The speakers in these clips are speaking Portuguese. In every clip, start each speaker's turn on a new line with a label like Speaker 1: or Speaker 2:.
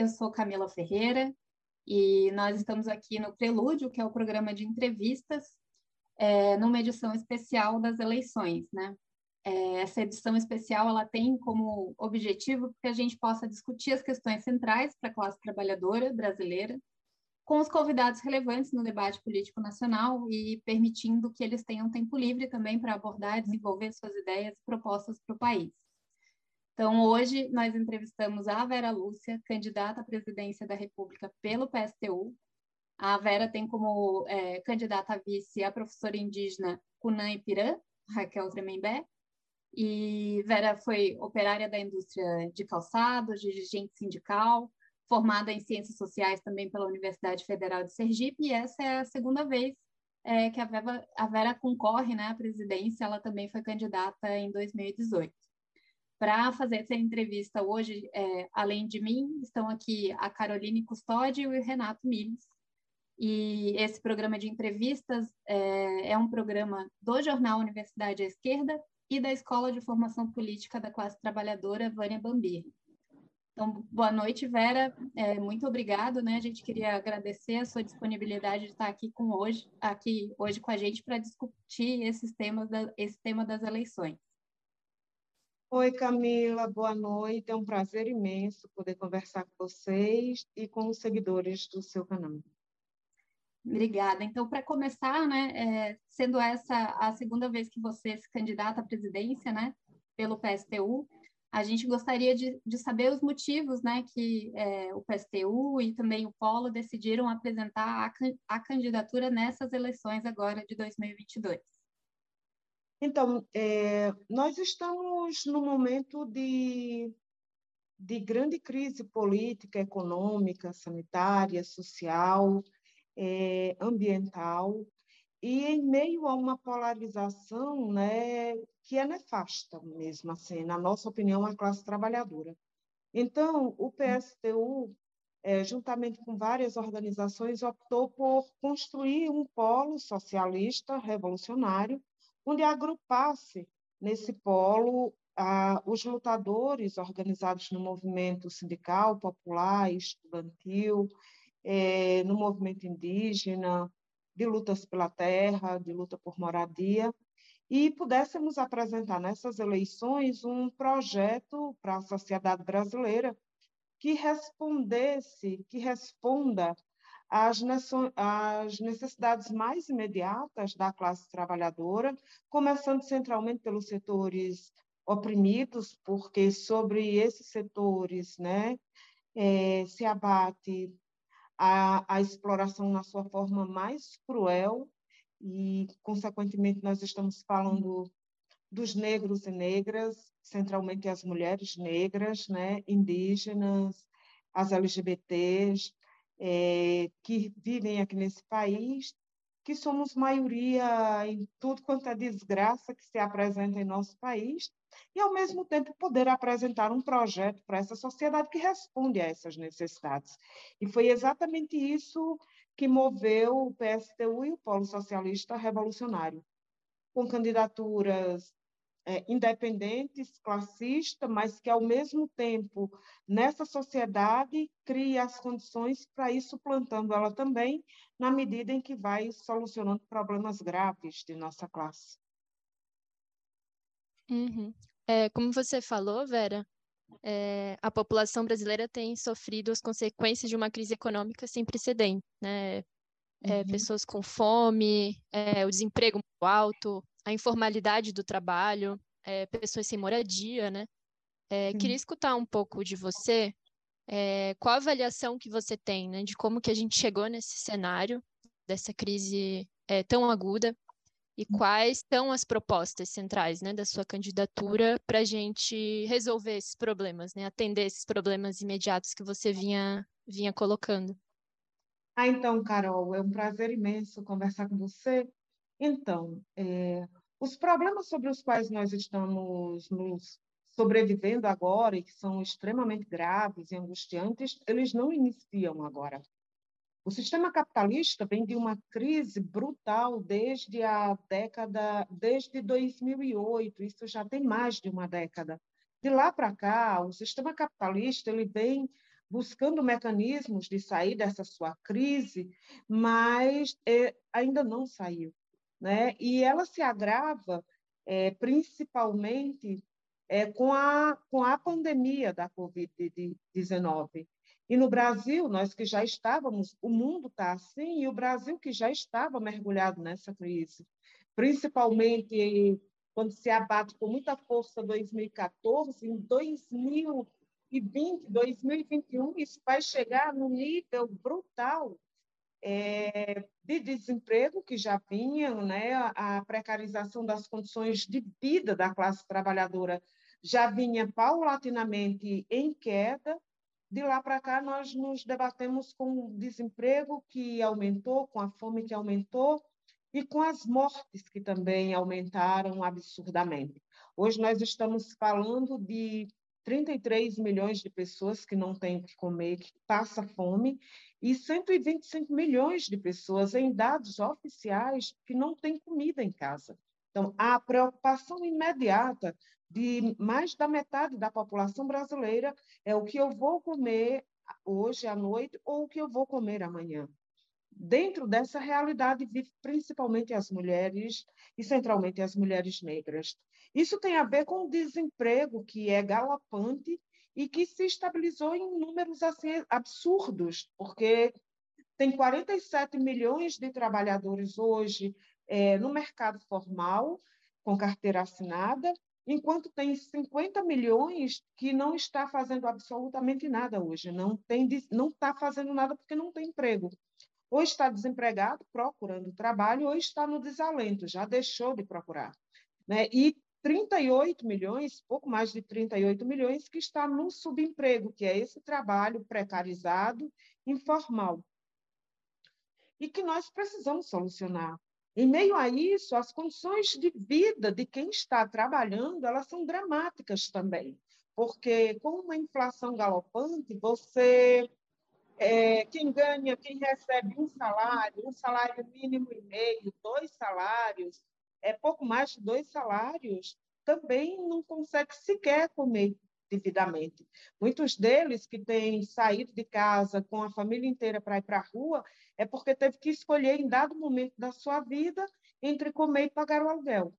Speaker 1: Eu sou Camila Ferreira e nós estamos aqui no Prelúdio, que é o programa de entrevistas, é, numa edição especial das eleições, né? É, essa edição especial ela tem como objetivo que a gente possa discutir as questões centrais para a classe trabalhadora brasileira, com os convidados relevantes no debate político nacional e permitindo que eles tenham tempo livre também para abordar e desenvolver suas ideias e propostas para o país. Então, hoje nós entrevistamos a Vera Lúcia, candidata à presidência da República pelo PSTU. A Vera tem como é, candidata a vice a professora indígena Cunã Ipirã, Raquel Tremembé, e Vera foi operária da indústria de calçados, dirigente sindical, formada em ciências sociais também pela Universidade Federal de Sergipe, e essa é a segunda vez é, que a Vera, a Vera concorre né, à presidência, ela também foi candidata em 2018. Para fazer essa entrevista hoje, é, além de mim, estão aqui a Caroline Custódio e o Renato Miles. E esse programa de entrevistas é, é um programa do jornal Universidade à Esquerda e da Escola de Formação Política da Classe Trabalhadora, Vânia Bambir. Então, boa noite, Vera. É, muito obrigado, né? A gente queria agradecer a sua disponibilidade de estar aqui com hoje, aqui hoje com a gente para discutir esses temas, da, esse tema das eleições.
Speaker 2: Oi, Camila, boa noite. É um prazer imenso poder conversar com vocês e com os seguidores do seu canal.
Speaker 1: Obrigada. Então, para começar, né, é, sendo essa a segunda vez que você se candidata à presidência, né, pelo PSTU, a gente gostaria de, de saber os motivos, né, que é, o PSTU e também o Polo decidiram apresentar a, a candidatura nessas eleições agora de 2022.
Speaker 2: Então, é, nós estamos num momento de, de grande crise política, econômica, sanitária, social, é, ambiental, e em meio a uma polarização né, que é nefasta mesmo, assim, na nossa opinião, a classe trabalhadora. Então, o PSTU, é, juntamente com várias organizações, optou por construir um polo socialista revolucionário onde agrupasse nesse polo ah, os lutadores organizados no movimento sindical, popular, estudantil, eh, no movimento indígena, de lutas pela terra, de luta por moradia, e pudéssemos apresentar nessas eleições um projeto para a sociedade brasileira que respondesse, que responda as, necessidades mais imediatas da classe trabalhadora, começando centralmente pelos setores oprimidos, porque sobre esses setores né, é, se abate a, a exploração na sua forma mais cruel, e, consequentemente, nós estamos falando dos negros e negras, centralmente as mulheres negras, né, indígenas, as LGBTs, é, que vivem aqui nesse país, que somos maioria em tudo quanto é desgraça que se apresenta em nosso país, e, ao mesmo tempo, poder apresentar um projeto para essa sociedade que responde a essas necessidades. E foi exatamente isso que moveu o PSTU e o Polo Socialista Revolucionário, com candidaturas é, independentes, classista, mas que, ao mesmo tempo, nessa sociedade, cria as condições para ir suplantando ela também, na medida em que vai solucionando problemas graves de nossa classe.
Speaker 3: Uhum. É, como você falou, Vera, é, a população brasileira tem sofrido as consequências de uma crise econômica sem precedentes, né? É, uhum. Pessoas com fome, é, o desemprego muito alto, a informalidade do trabalho, é, pessoas sem moradia, né? É, queria escutar um pouco de você, é, qual a avaliação que você tem, né, de como que a gente chegou nesse cenário dessa crise é, tão aguda e hum. quais são as propostas centrais, né, da sua candidatura para a gente resolver esses problemas, né, atender esses problemas imediatos que você vinha vinha colocando.
Speaker 2: Ah, então, Carol, é um prazer imenso conversar com você. Então, é, os problemas sobre os quais nós estamos nos sobrevivendo agora e que são extremamente graves e angustiantes, eles não iniciam agora. O sistema capitalista vem de uma crise brutal desde a década, desde 2008, isso já tem mais de uma década. De lá para cá, o sistema capitalista ele vem buscando mecanismos de sair dessa sua crise, mas é, ainda não saiu. Né? E ela se agrava é, principalmente é, com, a, com a pandemia da Covid-19. E no Brasil, nós que já estávamos, o mundo está assim, e o Brasil que já estava mergulhado nessa crise, principalmente quando se abate com muita força 2014, em 2020, 2021, isso vai chegar no nível brutal é, de desemprego que já vinha, né, a precarização das condições de vida da classe trabalhadora já vinha paulatinamente em queda. De lá para cá, nós nos debatemos com o desemprego que aumentou, com a fome que aumentou e com as mortes que também aumentaram absurdamente. Hoje nós estamos falando de 33 milhões de pessoas que não têm o que comer, que passa fome, e 125 milhões de pessoas em dados oficiais que não têm comida em casa. Então, a preocupação imediata de mais da metade da população brasileira é o que eu vou comer hoje à noite ou o que eu vou comer amanhã. Dentro dessa realidade vivem principalmente as mulheres e centralmente as mulheres negras. Isso tem a ver com o desemprego que é galopante e que se estabilizou em números assim absurdos, porque tem 47 milhões de trabalhadores hoje é, no mercado formal com carteira assinada enquanto tem 50 milhões que não está fazendo absolutamente nada hoje, não tem não está fazendo nada porque não tem emprego. Ou está desempregado, procurando trabalho, ou está no desalento, já deixou de procurar. Né? E 38 milhões, pouco mais de 38 milhões, que está no subemprego, que é esse trabalho precarizado, informal. E que nós precisamos solucionar. Em meio a isso, as condições de vida de quem está trabalhando, elas são dramáticas também, porque com uma inflação galopante, você é, quem ganha, quem recebe um salário, um salário mínimo e meio, dois salários, é pouco mais de dois salários, também não consegue sequer comer devidamente. Muitos deles que têm saído de casa com a família inteira para ir para a rua é porque teve que escolher em dado momento da sua vida entre comer e pagar o aluguel.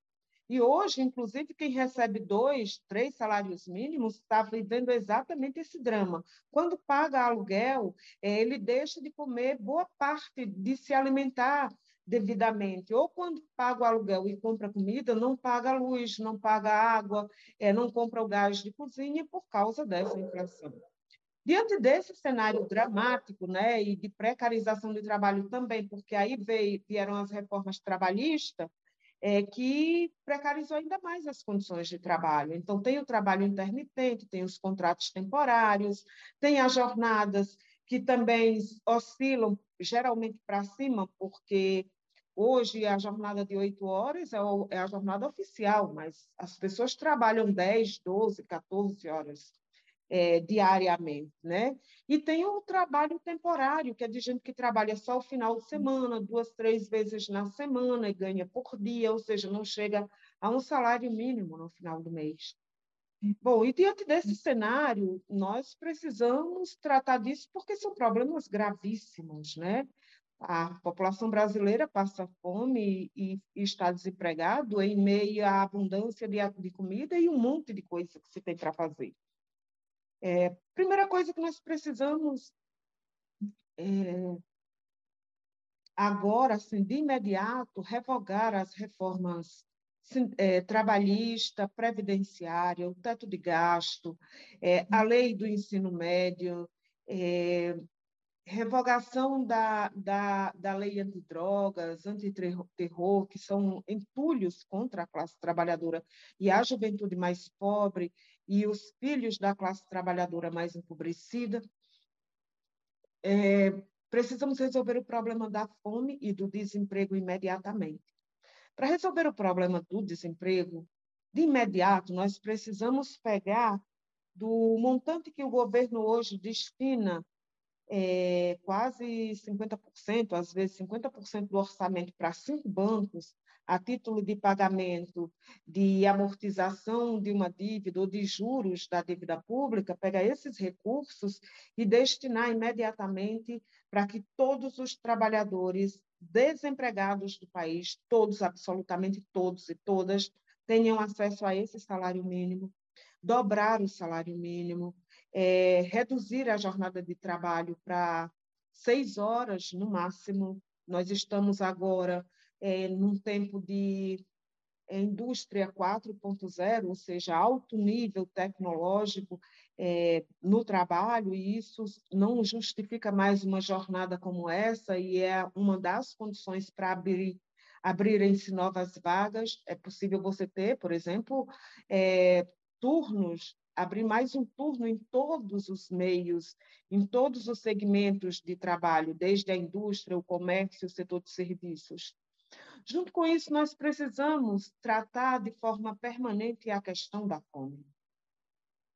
Speaker 2: E hoje, inclusive, quem recebe dois, três salários mínimos está vivendo exatamente esse drama. Quando paga aluguel, é, ele deixa de comer boa parte de se alimentar devidamente. Ou quando paga o aluguel e compra comida, não paga luz, não paga água, é, não compra o gás de cozinha por causa dessa inflação. Diante desse cenário dramático né, e de precarização do trabalho também, porque aí veio, vieram as reformas trabalhistas, é, que precarizou ainda mais as condições de trabalho. Então, tem o trabalho intermitente, tem os contratos temporários, tem as jornadas que também oscilam geralmente para cima, porque hoje a jornada de oito horas é, é a jornada oficial, mas as pessoas trabalham 10, 12, 14 horas é, diariamente, né? E tem o trabalho temporário, que é de gente que trabalha só o final de semana, duas, três vezes na semana e ganha por dia, ou seja, não chega a um salário mínimo no final do mês. Bom, e diante desse cenário, nós precisamos tratar disso porque são problemas gravíssimos, né? A população brasileira passa fome e, está desempregado em meio à abundância de, de, comida e um monte de coisa que se tem para fazer. É, primeira coisa que nós precisamos é, agora, assim, de imediato, revogar as reformas é, trabalhista, previdenciária, o teto de gasto, é, a lei do ensino médio, é, revogação da, da, da lei antidrogas, antiterror, que são entulhos contra a classe trabalhadora e a juventude mais pobre e os filhos da classe trabalhadora mais empobrecida. É, precisamos resolver o problema da fome e do desemprego imediatamente. Para resolver o problema do desemprego, de imediato, nós precisamos pegar do montante que o governo hoje destina, é, quase 50%, às vezes 50% do orçamento para cinco bancos, a título de pagamento, de amortização de uma dívida ou de juros da dívida pública, pegar esses recursos e destinar imediatamente para que todos os trabalhadores desempregados do país, todos, absolutamente todos e todas, tenham acesso a esse salário mínimo, dobrar o salário mínimo, é, reduzir a jornada de trabalho para seis horas no máximo. Nós estamos agora é, num tempo de é, indústria 4.0, ou seja, alto nível tecnológico é, no trabalho, e isso não justifica mais uma jornada como essa, e é uma das condições para abrir abrirem-se novas vagas. É possível você ter, por exemplo, é, turnos, abrir mais um turno em todos os meios, em todos os segmentos de trabalho, desde a indústria, o comércio, o setor de serviços. Junto com isso, nós precisamos tratar de forma permanente a questão da fome.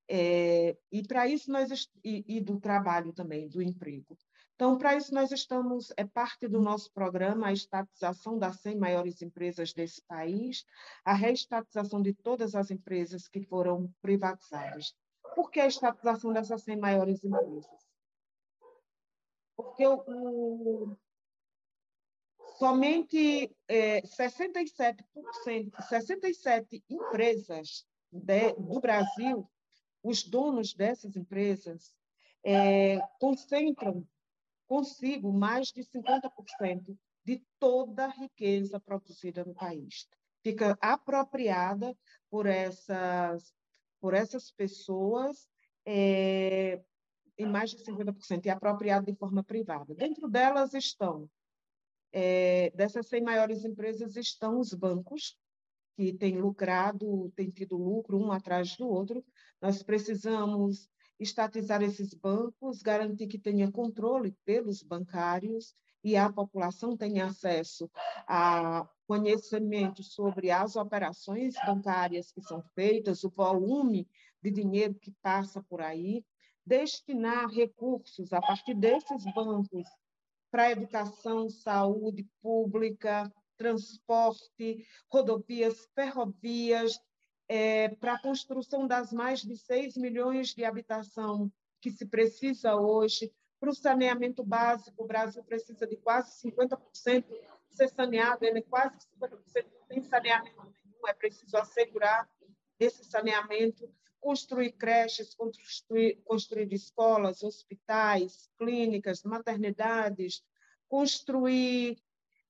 Speaker 2: É, e para isso nós e, e, do trabalho também, do emprego. Então, para isso nós estamos é parte do nosso programa a estatização das 100 maiores empresas desse país, a reestatização de todas as empresas que foram privatizadas. Por que a estatização dessas 100 maiores empresas? Porque o, o somente é, 67%, 67 empresas de, do Brasil, os donos dessas empresas, é, concentram consigo mais de 50% de toda a riqueza produzida no país. Fica apropriada por essas, por essas pessoas é, em mais de 50%, e apropriada de forma privada. Dentro delas estão é, dessas 100 maiores empresas estão os bancos, que têm lucrado, têm tido lucro um atrás do outro. Nós precisamos estatizar esses bancos, garantir que tenha controle pelos bancários e a população tenha acesso a conhecimento sobre as operações bancárias que são feitas, o volume de dinheiro que passa por aí, destinar recursos a partir desses bancos para educação, saúde pública, transporte, rodovias, ferrovias, é, para a construção das mais de 6 milhões de habitação que se precisa hoje, para o saneamento básico, o Brasil precisa de quase 50% ser saneado, ele é quase 50% não tem saneamento nenhum, é preciso assegurar esse saneamento, construir creches, construir, construir escolas, hospitais, clínicas, maternidades, construir,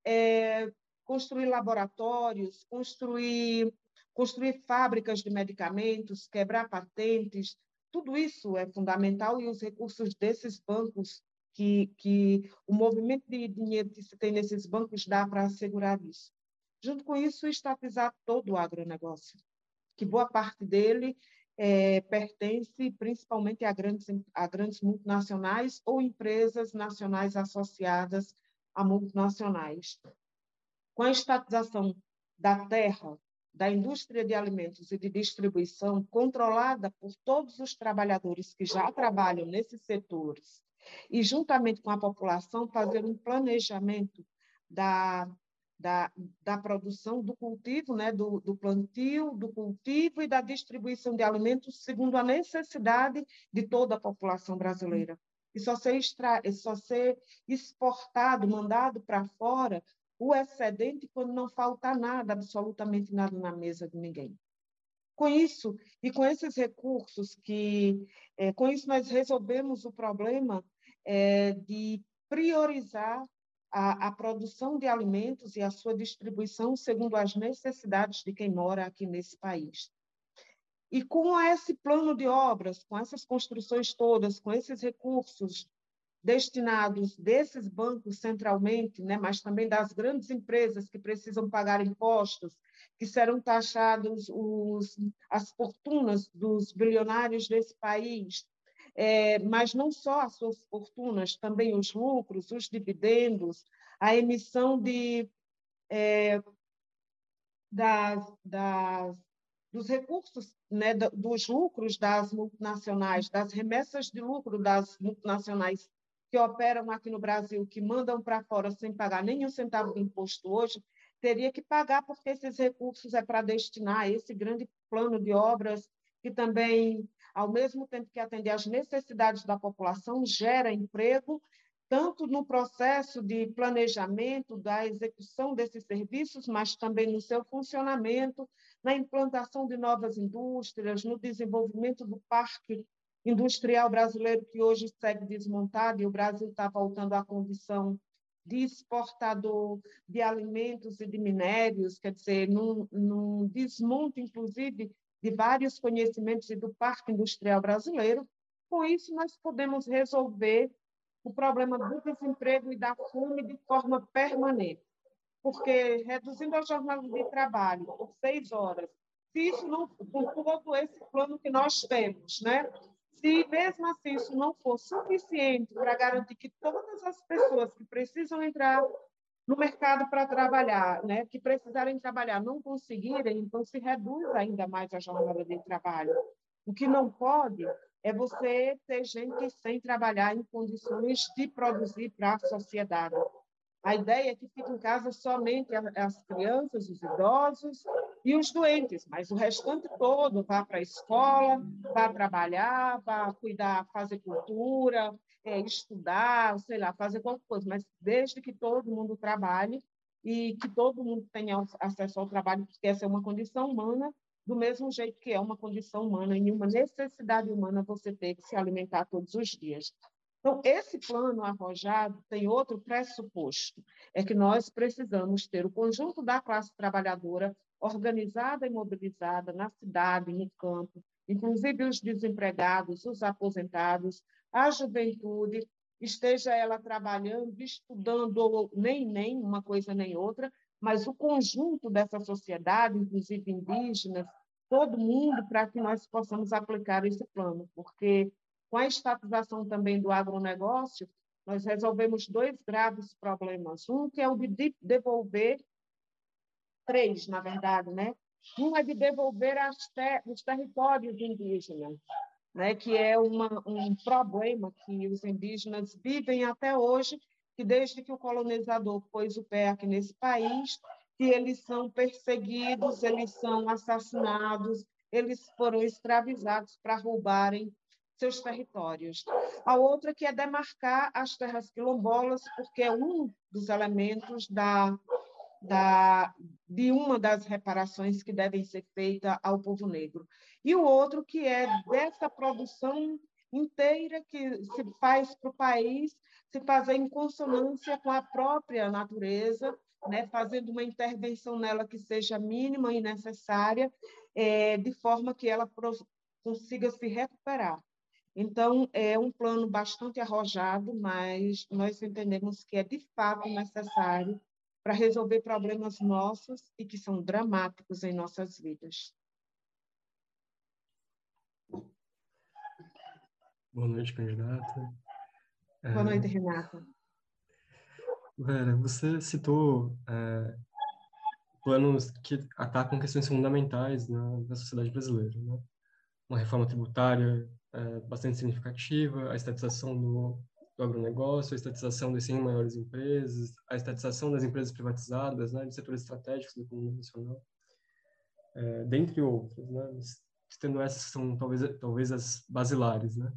Speaker 2: é, construir laboratórios, construir, construir fábricas de medicamentos, quebrar patentes, tudo isso é fundamental e os recursos desses bancos que, que o movimento de dinheiro que se tem nesses bancos dá para assegurar isso. Junto com isso, estatizar todo o agronegócio, que boa parte dele é, pertence principalmente a grandes, a grandes multinacionais ou empresas nacionais associadas a multinacionais. Com a estatização da terra, da indústria de alimentos e de distribuição controlada por todos os trabalhadores que já trabalham nesses setores e juntamente com a população fazer um planejamento da da, da produção, do cultivo, né, do, do plantio, do cultivo e da distribuição de alimentos segundo a necessidade de toda a população brasileira. E só ser, extra, só ser exportado, mandado para fora o excedente quando não falta nada, absolutamente nada na mesa de ninguém. Com isso, e com esses recursos que, é, com isso nós resolvemos o problema é, de priorizar a, a, produção de alimentos e a sua distribuição segundo as necessidades de quem mora aqui nesse país. E com esse plano de obras, com essas construções todas, com esses recursos destinados desses bancos centralmente, né, mas também das grandes empresas que precisam pagar impostos, que serão taxados os, as fortunas dos bilionários desse país, é, mas não só as suas fortunas, também os lucros, os dividendos, a emissão de, é, das, das, dos recursos, né, dos lucros das multinacionais, das remessas de lucro das multinacionais que operam aqui no Brasil, que mandam para fora sem pagar nenhum centavo de imposto hoje, teria que pagar, porque esses recursos é para destinar esse grande plano de obras que também, ao mesmo tempo que atender às necessidades da população, gera emprego, tanto no processo de planejamento da execução desses serviços, mas também no seu funcionamento, na implantação de novas indústrias, no desenvolvimento do parque industrial brasileiro, que hoje segue desmontado, e o Brasil está voltando à condição de exportador de alimentos e de minérios, quer dizer, num, num desmonte, inclusive, de vários conhecimentos e do parque industrial brasileiro. Com isso, nós podemos resolver o problema do desemprego e da fome de forma permanente, porque reduzindo a jornada de trabalho por seis horas, se isso não, por todo esse plano que nós temos, né? Se mesmo assim isso não for suficiente para garantir que todas as pessoas que precisam entrar no mercado para trabalhar, né, que precisarem trabalhar, não conseguirem, então se reduz ainda mais a jornada de trabalho. O que não pode é você ter gente sem trabalhar em condições de produzir para a sociedade. A ideia é que fique em casa somente as crianças, os idosos e os doentes, mas o restante todo vá para a escola, vá trabalhar, vá cuidar, fazer cultura, é, estudar, sei lá, fazer qualquer coisa, mas desde que todo mundo trabalhe e que todo mundo tenha acesso ao trabalho, porque essa é uma condição humana, do mesmo jeito que é uma condição humana e uma necessidade humana você ter que se alimentar todos os dias. Então, esse plano arrojado tem outro pressuposto, é que nós precisamos ter o conjunto da classe trabalhadora organizada e mobilizada na cidade, no campo, inclusive os desempregados, os aposentados, a juventude, esteja ela trabalhando, estudando, ou nem nem uma coisa nem outra, mas o conjunto dessa sociedade, inclusive indígenas, todo mundo, para que nós possamos aplicar esse plano, porque com a estatização também do agronegócio, nós resolvemos dois graves problemas. Um que é o de devolver, três, na verdade, né? Um é de devolver ter, os territórios indígenas, né? que é uma, um problema que os indígenas vivem até hoje, que desde que o colonizador pôs o pé aqui nesse país, que eles são perseguidos, eles são assassinados, eles foram escravizados para roubarem seus territórios. A outra que é demarcar as terras quilombolas, porque é um dos elementos da, da, de uma das reparações que devem ser feitas ao povo negro. E o outro que é dessa produção inteira que se faz para o país se fazer em consonância com a própria natureza, né, fazendo uma intervenção nela que seja mínima e necessária, é, de forma que ela consiga se recuperar. Então, é um plano bastante arrojado, mas nós entendemos que é de fato necessário para resolver problemas nossos e que são dramáticos em nossas vidas.
Speaker 4: Boa noite, candidata.
Speaker 2: Boa noite, Renata.
Speaker 4: Vera, você citou é, planos que atacam questões fundamentais na, na sociedade brasileira, né? Uma reforma tributária é, bastante significativa, a estatização do, do agronegócio, a estatização das 100 maiores empresas, a estatização das empresas privatizadas, né, de setores estratégicos da economia nacional, é, dentre outras, né, tendo essas que são talvez talvez as basilares, né,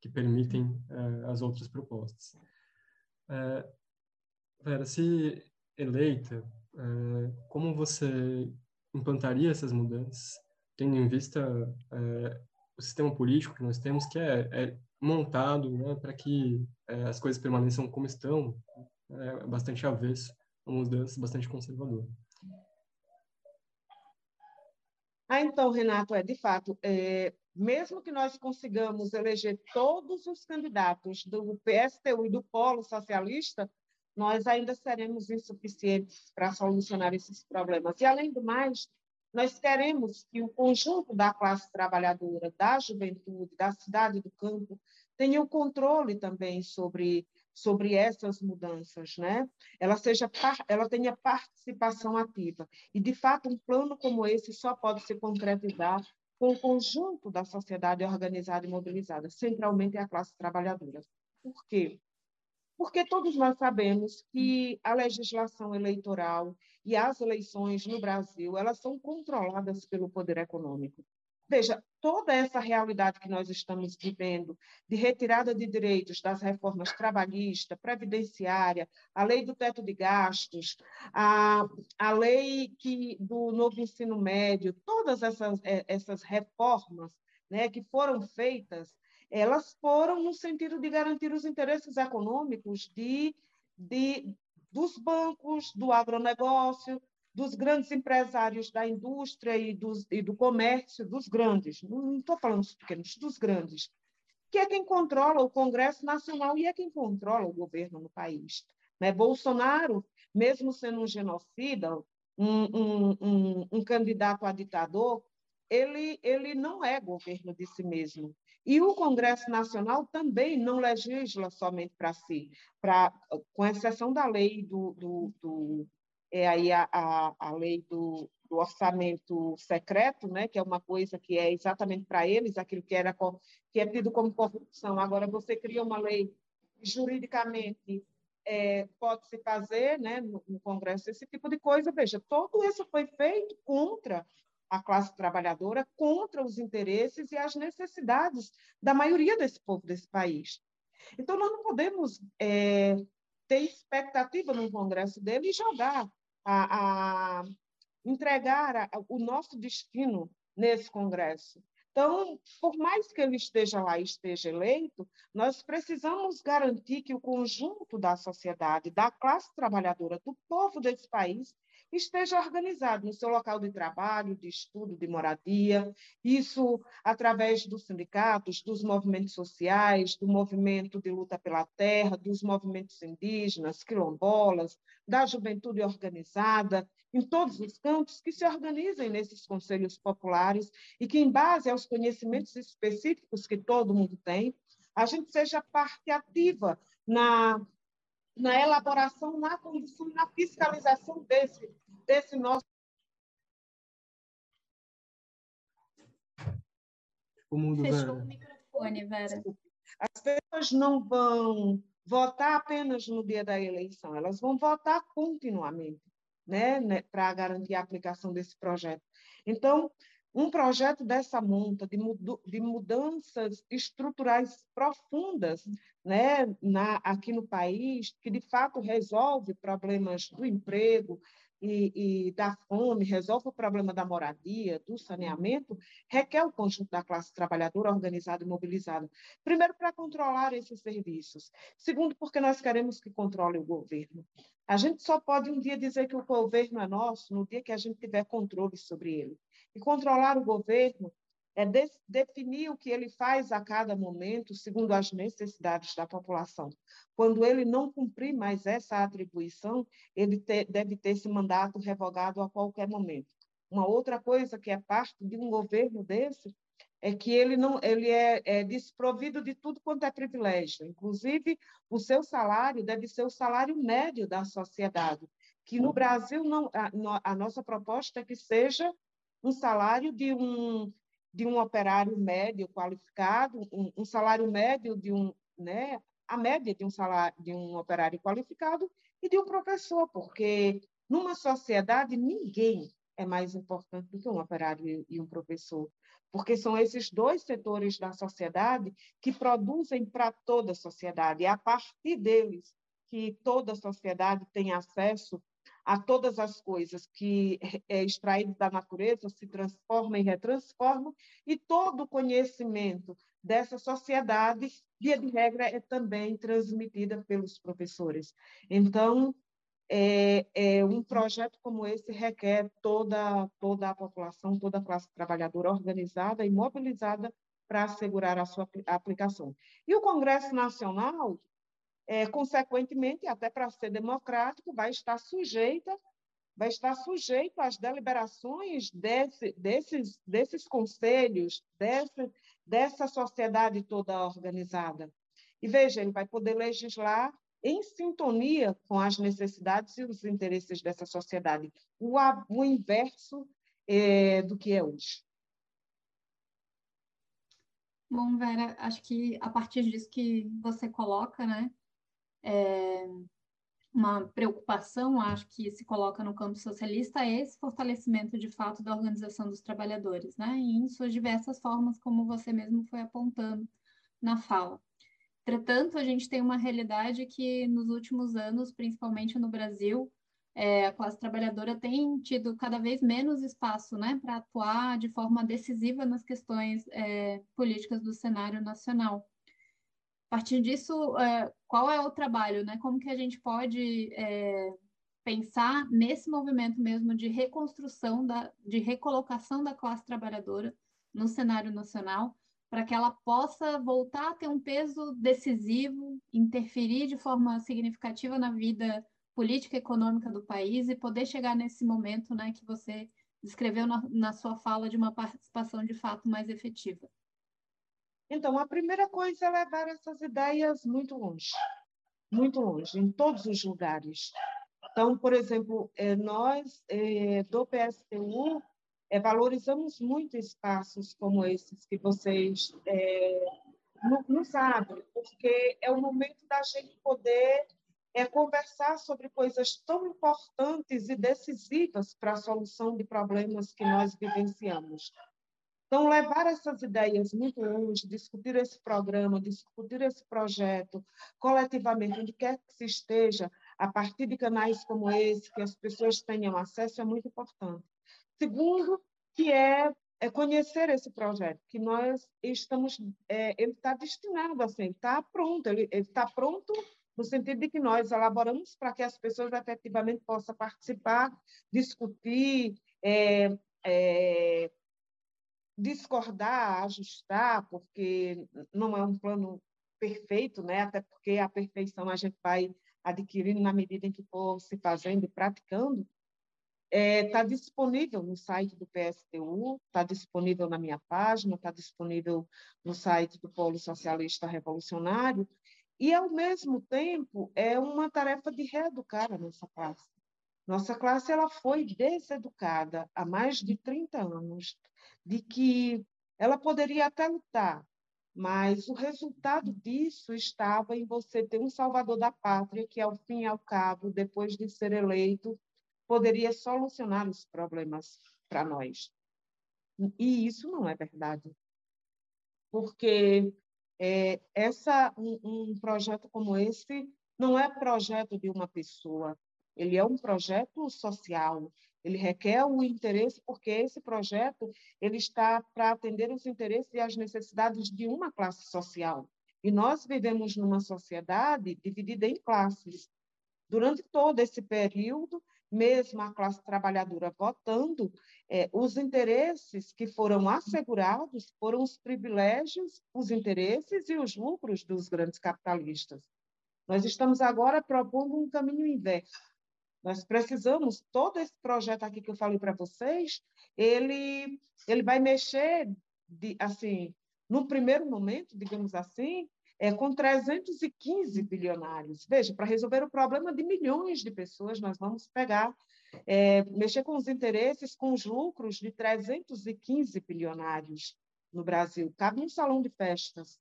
Speaker 4: que permitem é, as outras propostas. É, Vera, se eleita, é, como você implantaria essas mudanças, tendo em vista é, o sistema político que nós temos, que é, é montado né, para que é, as coisas permaneçam como estão, é bastante avesso, uma mudança bastante conservadora.
Speaker 2: Ah, então, Renato, é de fato, é, mesmo que nós consigamos eleger todos os candidatos do PSTU e do Polo Socialista, nós ainda seremos insuficientes para solucionar esses problemas. E, além do mais, nós queremos que o conjunto da classe trabalhadora, da juventude, da cidade do campo, tenha o controle também sobre sobre essas mudanças, né? Ela seja ela tenha participação ativa. E de fato, um plano como esse só pode se concretizar com o conjunto da sociedade organizada e mobilizada, centralmente a classe trabalhadora. Por quê? Porque todos nós sabemos que a legislação eleitoral e as eleições no Brasil, elas são controladas pelo poder econômico. Veja, toda essa realidade que nós estamos vivendo, de retirada de direitos das reformas trabalhista, previdenciária, a lei do teto de gastos, a, a lei que, do novo ensino médio, todas essas, é, essas reformas né, que foram feitas, elas foram no sentido de garantir os interesses econômicos de, de, dos bancos, do agronegócio, dos grandes empresários da indústria e, dos, e do comércio, dos grandes, não estou falando dos pequenos, dos grandes, que é quem controla o Congresso Nacional e é quem controla o governo no país. Né? Bolsonaro, mesmo sendo um genocida, um, um, um, um candidato a ditador, ele, ele não é governo de si mesmo. E o Congresso Nacional também não legisla somente para si, pra, com exceção da lei do, do, do é aí a, a, a lei do, do, orçamento secreto, né, que é uma coisa que é exatamente para eles, aquilo que era que é tido como corrupção. Agora você cria uma lei juridicamente é, pode se fazer, né, no, no Congresso esse tipo de coisa. Veja, tudo isso foi feito contra a classe trabalhadora, contra os interesses e as necessidades da maioria desse povo desse país. Então, nós não podemos é, ter expectativa no Congresso dele e jogar, a, a entregar a, o nosso destino nesse Congresso. Então, por mais que ele esteja lá e esteja eleito, nós precisamos garantir que o conjunto da sociedade, da classe trabalhadora, do povo desse país, esteja organizado no seu local de trabalho, de estudo, de moradia, isso através dos sindicatos, dos movimentos sociais, do movimento de luta pela terra, dos movimentos indígenas, quilombolas, da juventude organizada, em todos os campos, que se organizem nesses conselhos populares e que, em base aos conhecimentos específicos que todo mundo tem, a gente seja parte ativa na na elaboração, na condução, na fiscalização desse, desse nosso.
Speaker 1: O Fechou o microfone, Vera.
Speaker 2: As pessoas não vão votar apenas no dia da eleição, elas vão votar continuamente, né, né para garantir a aplicação desse projeto. Então, um projeto dessa monta, de, de mudanças estruturais profundas né, na, aqui no país, que de fato resolve problemas do emprego e, e da fome, resolve o problema da moradia, do saneamento, requer o conjunto da classe trabalhadora organizada e mobilizada. Primeiro, para controlar esses serviços. Segundo, porque nós queremos que controle o governo. A gente só pode um dia dizer que o governo é nosso no dia que a gente tiver controle sobre ele. E controlar o governo é de, definir o que ele faz a cada momento, segundo as necessidades da população. Quando ele não cumprir mais essa atribuição, ele te, deve ter esse mandato revogado a qualquer momento. Uma outra coisa que é parte de um governo desse é que ele não ele é, é desprovido de tudo quanto é privilégio. Inclusive, o seu salário deve ser o salário médio da sociedade, que no Brasil não a, a nossa proposta é que seja um salário de um, de um operário médio qualificado, um, um salário médio de um, né, a média de um salário de um operário qualificado e de um professor, porque numa sociedade ninguém é mais importante do que um operário e um professor, porque são esses dois setores da sociedade que produzem para toda a sociedade, é a partir deles que toda a sociedade tem acesso a todas as coisas que é extraído da natureza se transformam e retransformam, e todo o conhecimento dessa sociedade, via de regra, é também transmitida pelos professores. Então, é, é, um projeto como esse requer toda, toda a população, toda a classe trabalhadora organizada e mobilizada para assegurar a sua aplicação. E o Congresso Nacional, é, consequentemente, até para ser democrático, vai estar sujeita vai estar sujeito às deliberações desse, desses, desses conselhos, dessa, dessa sociedade toda organizada. E veja, ele vai poder legislar em sintonia com as necessidades e os interesses dessa sociedade, o, o inverso é, do que é hoje.
Speaker 1: Bom, Vera, acho que a partir disso que você coloca, né, é, uma preocupação, acho que se coloca no campo socialista, é esse fortalecimento de fato da organização dos trabalhadores, né? Em suas diversas formas, como você mesmo foi apontando na fala. Entretanto, a gente tem uma realidade que nos últimos anos, principalmente no Brasil, é, a classe trabalhadora tem tido cada vez menos espaço né, para atuar de forma decisiva nas questões é, políticas do cenário nacional. A partir disso, é, qual é o trabalho, né? Como que a gente pode é, pensar nesse movimento mesmo de reconstrução, da, de recolocação da classe trabalhadora no cenário nacional, para que ela possa voltar a ter um peso decisivo, interferir de forma significativa na vida política e econômica do país e poder chegar nesse momento né, que você descreveu na, na sua fala de uma participação de fato mais efetiva.
Speaker 2: Então, a primeira coisa é levar essas ideias muito longe, muito longe, em todos os lugares. Então, por exemplo, eh, nós eh, do PSTU eh, valorizamos muito espaços como esses que vocês nos abrem, porque é o momento da gente poder conversar sobre coisas tão importantes e decisivas para a solução de problemas que nós vivenciamos. Então, levar essas ideias muito longe, discutir esse programa, discutir esse projeto coletivamente, onde quer que se esteja, a partir de canais como esse, que as pessoas tenham acesso, é muito importante. Segundo, que é, é conhecer esse projeto, que nós estamos, é, ele está destinado assim, está pronto, ele está pronto no sentido de que nós elaboramos para que as pessoas efetivamente possam participar, discutir, é, é, discordar, ajustar, porque não é um plano perfeito, né? até porque a perfeição a gente vai adquirindo na medida em que for se fazendo e praticando. Está é, tá disponível no site do PSTU, está disponível na minha página, está disponível no site do Polo Socialista Revolucionário, e, ao mesmo tempo, é uma tarefa de reeducar a nossa classe. Nossa classe ela foi deseducada há mais de 30 anos de que ela poderia até lutar, mas o resultado disso estava em você ter um salvador da pátria que, ao fim e ao cabo, depois de ser eleito, poderia solucionar os problemas para nós. E isso não é verdade. Porque é, essa, um, um projeto como esse não é projeto de uma pessoa, ele é um projeto social, ele requer o interesse, porque esse projeto ele está para atender os interesses e as necessidades de uma classe social. E nós vivemos numa sociedade dividida em classes. Durante todo esse período, mesmo a classe trabalhadora votando, é, os interesses que foram assegurados foram os privilégios, os interesses e os lucros dos grandes capitalistas. Nós estamos agora propondo um caminho inverso. Nós precisamos, todo esse projeto aqui que eu falei para vocês, ele, ele vai mexer, de, assim, no primeiro momento, digamos assim, é, com 315 bilionários. Veja, para resolver o problema de milhões de pessoas, nós vamos pegar, é, mexer com os interesses, com os lucros de 315 bilionários no Brasil. Cabe um salão de festas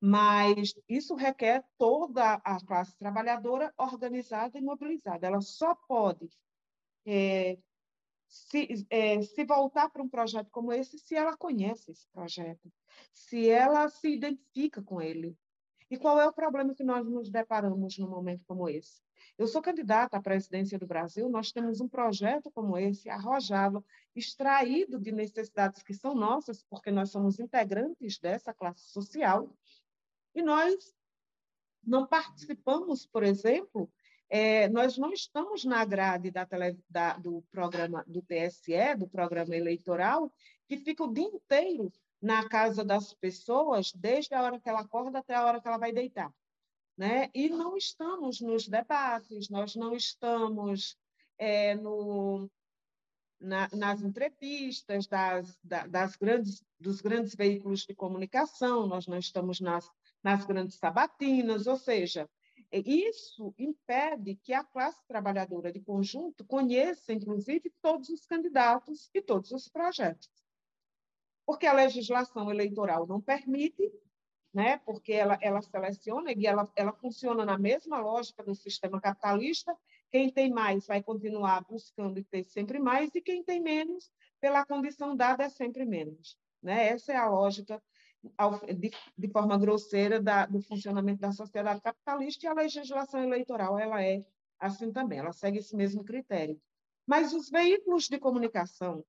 Speaker 2: mas isso requer toda a classe trabalhadora organizada e mobilizada. Ela só pode é, se, é, se voltar para um projeto como esse se ela conhece esse projeto, se ela se identifica com ele. E qual é o problema que nós nos deparamos num momento como esse? Eu sou candidata à presidência do Brasil, nós temos um projeto como esse, arrojado, extraído de necessidades que são nossas, porque nós somos integrantes dessa classe social, e nós não participamos, por exemplo, é, nós não estamos na grade da tele, da, do programa do TSE, do programa eleitoral, que fica o dia inteiro na casa das pessoas, desde a hora que ela acorda até a hora que ela vai deitar. Né? E não estamos nos debates, nós não estamos é, no, na, nas entrevistas das, das grandes, dos grandes veículos de comunicação, nós não estamos nas nas grandes sabatinas, ou seja, isso impede que a classe trabalhadora de conjunto conheça, inclusive, todos os candidatos e todos os projetos. Porque a legislação eleitoral não permite, né? porque ela, ela seleciona e ela, ela funciona na mesma lógica do sistema capitalista. Quem tem mais vai continuar buscando e ter sempre mais, e quem tem menos, pela condição dada, é sempre menos. Né? Essa é a lógica, de, forma grosseira, da, do funcionamento da sociedade capitalista, e a legislação eleitoral ela é assim também, ela segue esse mesmo critério. Mas os veículos de comunicação,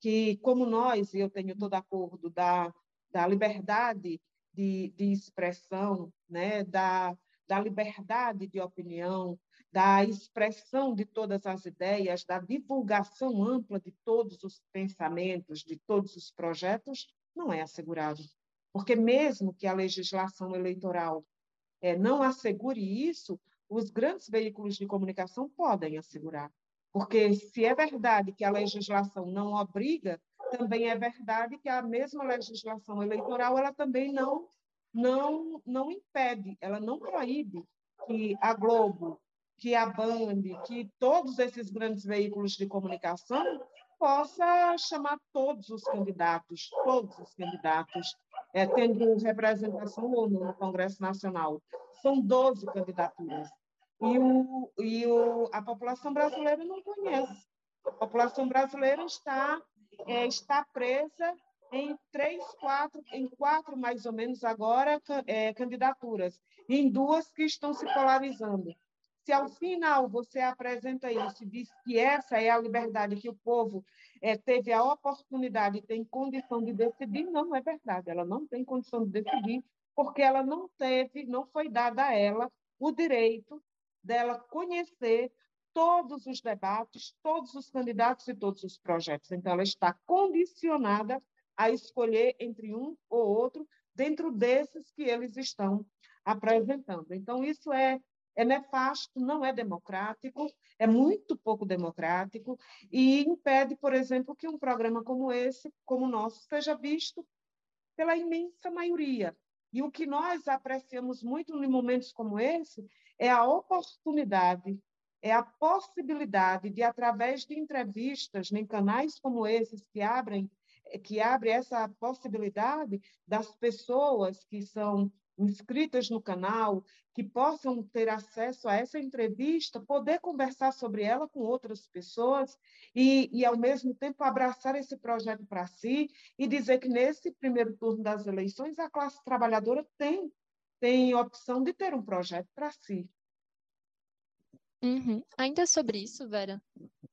Speaker 2: que, como nós, e eu tenho todo acordo da, da liberdade de, de expressão, né, da, da liberdade de opinião, da expressão de todas as ideias, da divulgação ampla de todos os pensamentos, de todos os projetos, não é assegurado. Porque, mesmo que a legislação eleitoral é, não assegure isso, os grandes veículos de comunicação podem assegurar. Porque, se é verdade que a legislação não obriga, também é verdade que a mesma legislação eleitoral ela também não, não, não impede, ela não proíbe que a Globo, que a Band, que todos esses grandes veículos de comunicação possa chamar todos os candidatos, todos os candidatos, é, tendo representação ou não no Congresso Nacional. São 12 candidaturas. E, o, e o, a população brasileira não conhece. A população brasileira está, é, está presa em três, quatro, em quatro mais ou menos agora é, candidaturas, em duas que estão se polarizando. Se ao final você apresenta isso e diz que essa é a liberdade que o povo é, teve a oportunidade, tem condição de decidir, não é verdade. Ela não tem condição de decidir porque ela não teve, não foi dada a ela o direito dela conhecer todos os debates, todos os candidatos e todos os projetos. Então, ela está condicionada a escolher entre um ou outro dentro desses que eles estão apresentando. Então, isso é, é nefasto, não é democrático, é muito pouco democrático e impede, por exemplo, que um programa como esse, como o nosso, seja visto pela imensa maioria. E o que nós apreciamos muito em momentos como esse é a oportunidade, é a possibilidade de, através de entrevistas em canais como esses que abrem que abre essa possibilidade das pessoas que são inscritas no canal, que possam ter acesso a essa entrevista, poder conversar sobre ela com outras pessoas e, e ao mesmo tempo, abraçar esse projeto para si e dizer que, nesse primeiro turno das eleições, a classe trabalhadora tem, tem opção de ter um projeto para si.
Speaker 3: Uhum. Ainda sobre isso, Vera,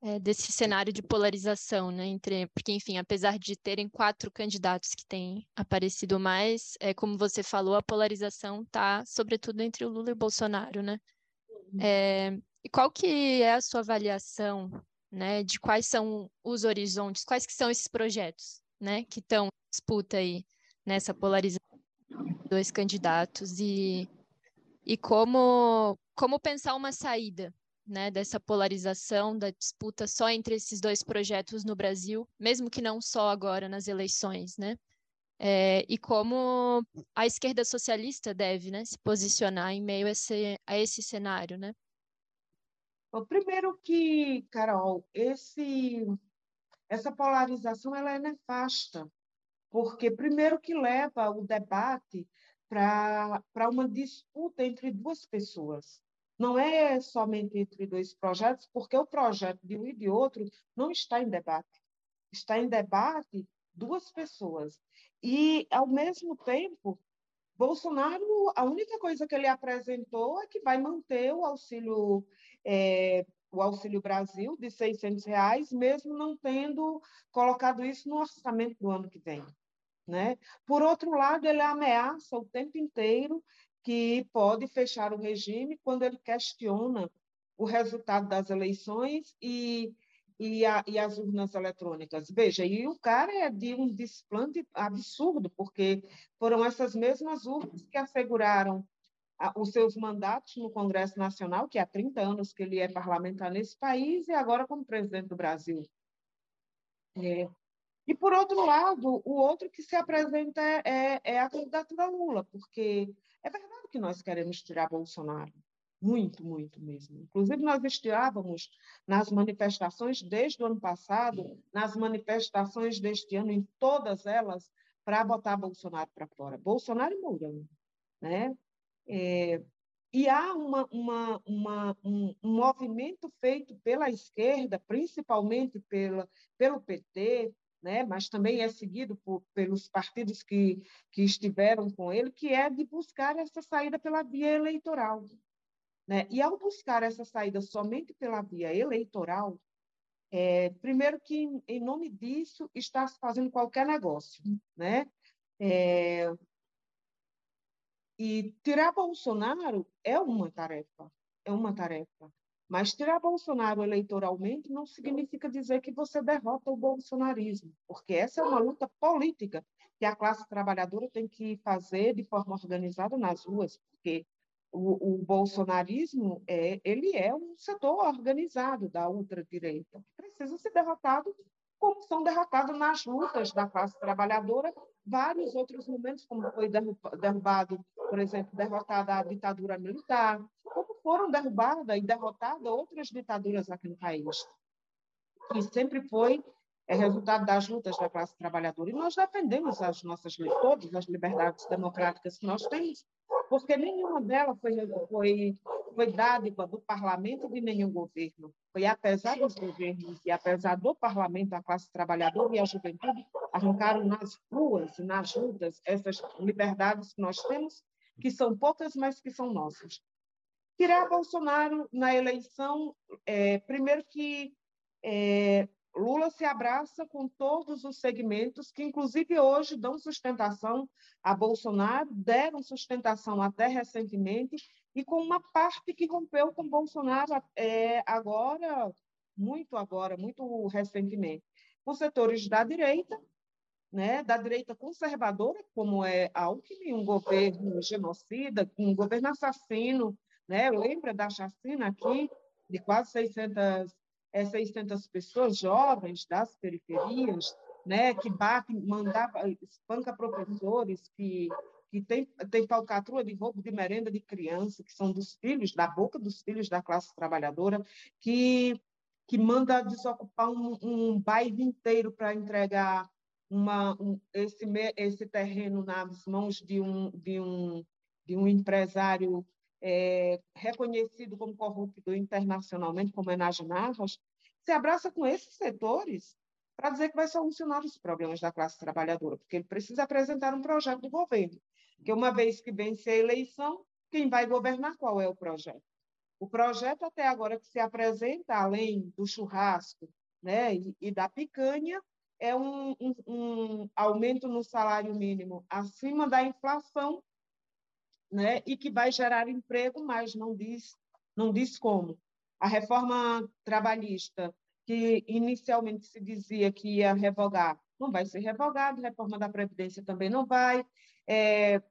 Speaker 3: é, desse cenário de polarização, né, entre, porque, enfim, apesar de terem quatro candidatos que têm aparecido mais, é, como você falou, a polarização está, sobretudo, entre o Lula e o Bolsonaro, né? Uhum. É, e qual que é a sua avaliação, né, de quais são os horizontes, quais que são esses projetos, né, que estão em disputa aí nessa polarização dois candidatos e e como como pensar uma saída né, dessa polarização, da disputa só entre esses dois projetos no Brasil, mesmo que não só agora nas eleições, né? É, e como a esquerda socialista deve né, se posicionar em meio a esse, a esse cenário, né?
Speaker 2: Primeiro que, Carol, esse, essa polarização ela é nefasta, porque primeiro que leva o debate para uma disputa entre duas pessoas. Não é somente entre dois projetos, porque o projeto de um e de outro não está em debate. Está em debate duas pessoas. E, ao mesmo tempo, Bolsonaro, a única coisa que ele apresentou é que vai manter o auxílio, é, o auxílio Brasil de 600 reais, mesmo não tendo colocado isso no orçamento do ano que vem. Né? Por outro lado, ele ameaça o tempo inteiro que pode fechar o regime quando ele questiona o resultado das eleições e, e, a, e, as urnas eletrônicas. Veja, e o cara é de um desplante absurdo, porque foram essas mesmas urnas que asseguraram os seus mandatos no Congresso Nacional, que há 30 anos que ele é parlamentar nesse país, e agora como presidente do Brasil. É, e, por outro lado, o outro que se apresenta é, é a candidatura Lula, porque é verdade que nós queremos tirar Bolsonaro, muito, muito mesmo. Inclusive, nós estávamos nas manifestações desde o ano passado, nas manifestações deste ano, em todas elas, para botar Bolsonaro para fora. Bolsonaro e Mourão. Né? É, e há uma, uma, uma, um, um, movimento feito pela esquerda, principalmente pela, pelo PT, né? mas também é seguido por, pelos partidos que, que estiveram com ele, que é de buscar essa saída pela via eleitoral. Né? E ao buscar essa saída somente pela via eleitoral, é, primeiro que, em nome disso, está se fazendo qualquer negócio. Né? É, e tirar Bolsonaro é uma tarefa, é uma tarefa. Mas tirar Bolsonaro eleitoralmente não significa dizer que você derrota o bolsonarismo, porque essa é uma luta política que a classe trabalhadora tem que fazer de forma organizada nas ruas, porque o, o bolsonarismo é, ele é um setor organizado da ultradireita, que precisa ser derrotado como são derrotados nas lutas da classe trabalhadora vários outros momentos, como foi derrubado, por exemplo, derrotada a ditadura militar, como foram derrubadas e derrotadas outras ditaduras aqui no país. E sempre foi é resultado das lutas da classe trabalhadora. E nós defendemos as nossas todas as liberdades democráticas que nós temos, porque nenhuma delas foi, foi, foi dádiva do parlamento de nenhum governo. Foi apesar dos governos e apesar do parlamento, a classe trabalhadora e a juventude arrancaram nas ruas e nas lutas essas liberdades que nós temos, que são poucas, mas que são nossas. Tirar Bolsonaro na eleição, é, primeiro que é, Lula se abraça com todos os segmentos que, inclusive, hoje dão sustentação a Bolsonaro, deram sustentação até recentemente, e com uma parte que rompeu com Bolsonaro é, agora, muito agora, muito recentemente, com setores da direita, né, da direita conservadora, como é Alckmin, um governo genocida, um governo assassino, né? Lembra da chacina aqui de quase 600 é, 600 pessoas jovens das periferias, né, que batem, mandava, espanca professores, que, que tem, tem falcatrua de roubo de merenda de criança, que são dos filhos, da boca dos filhos da classe trabalhadora, que, que manda desocupar um, um bairro inteiro para entregar uma, um, esse, esse terreno nas mãos de um, de um, de um empresário é, reconhecido como corrupto internacionalmente, como é Nas Narras, se abraça com esses setores para dizer que vai solucionar os problemas da classe trabalhadora, porque ele precisa apresentar um projeto do governo. Porque uma vez que vence a eleição, quem vai governar qual é o projeto? O projeto até agora que se apresenta, além do churrasco né, e, e da picanha, é um, um, um, aumento no salário mínimo acima da inflação né, e que vai gerar emprego, mas não diz, não diz como. A reforma trabalhista, que inicialmente se dizia que ia revogar, não vai ser revogada, a reforma da Previdência também não vai. É,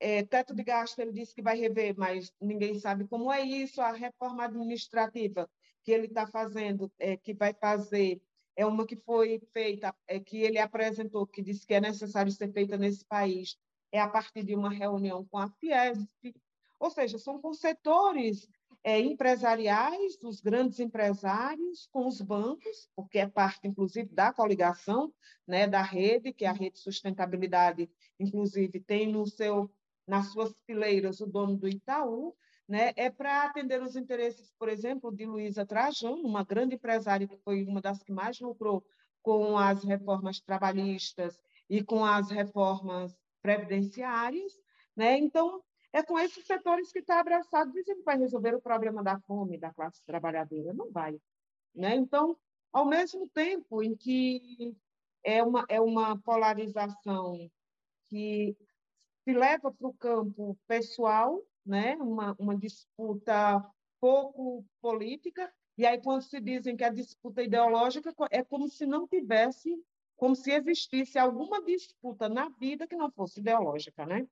Speaker 2: é, teto de gasto, ele disse que vai rever, mas ninguém sabe como é isso. A reforma administrativa que ele está fazendo, é, que vai fazer, é uma que foi feita, é, que ele apresentou, que disse que é necessário ser feita nesse país, é a partir de uma reunião com a Fiesp, ou seja, são com setores é, empresariais, dos grandes empresários, com os bancos, porque é parte, inclusive, da coligação né, da rede, que é a rede de sustentabilidade, inclusive, tem no seu, nas suas fileiras o dono do Itaú, né, é para atender os interesses, por exemplo, de Luísa Trajano, uma grande empresária que foi uma das que mais lucrou com as reformas trabalhistas e com as reformas previdenciárias, né? Então, é com esses setores que está abraçado, dizendo que vai resolver o problema da fome da classe trabalhadora. Não vai. Né? Então, ao mesmo tempo em que é uma, é uma polarização que se leva para o campo pessoal, né? uma, uma disputa pouco política, e aí, quando se dizem que a disputa ideológica é como se não tivesse como se existisse alguma disputa na vida que não fosse ideológica, né?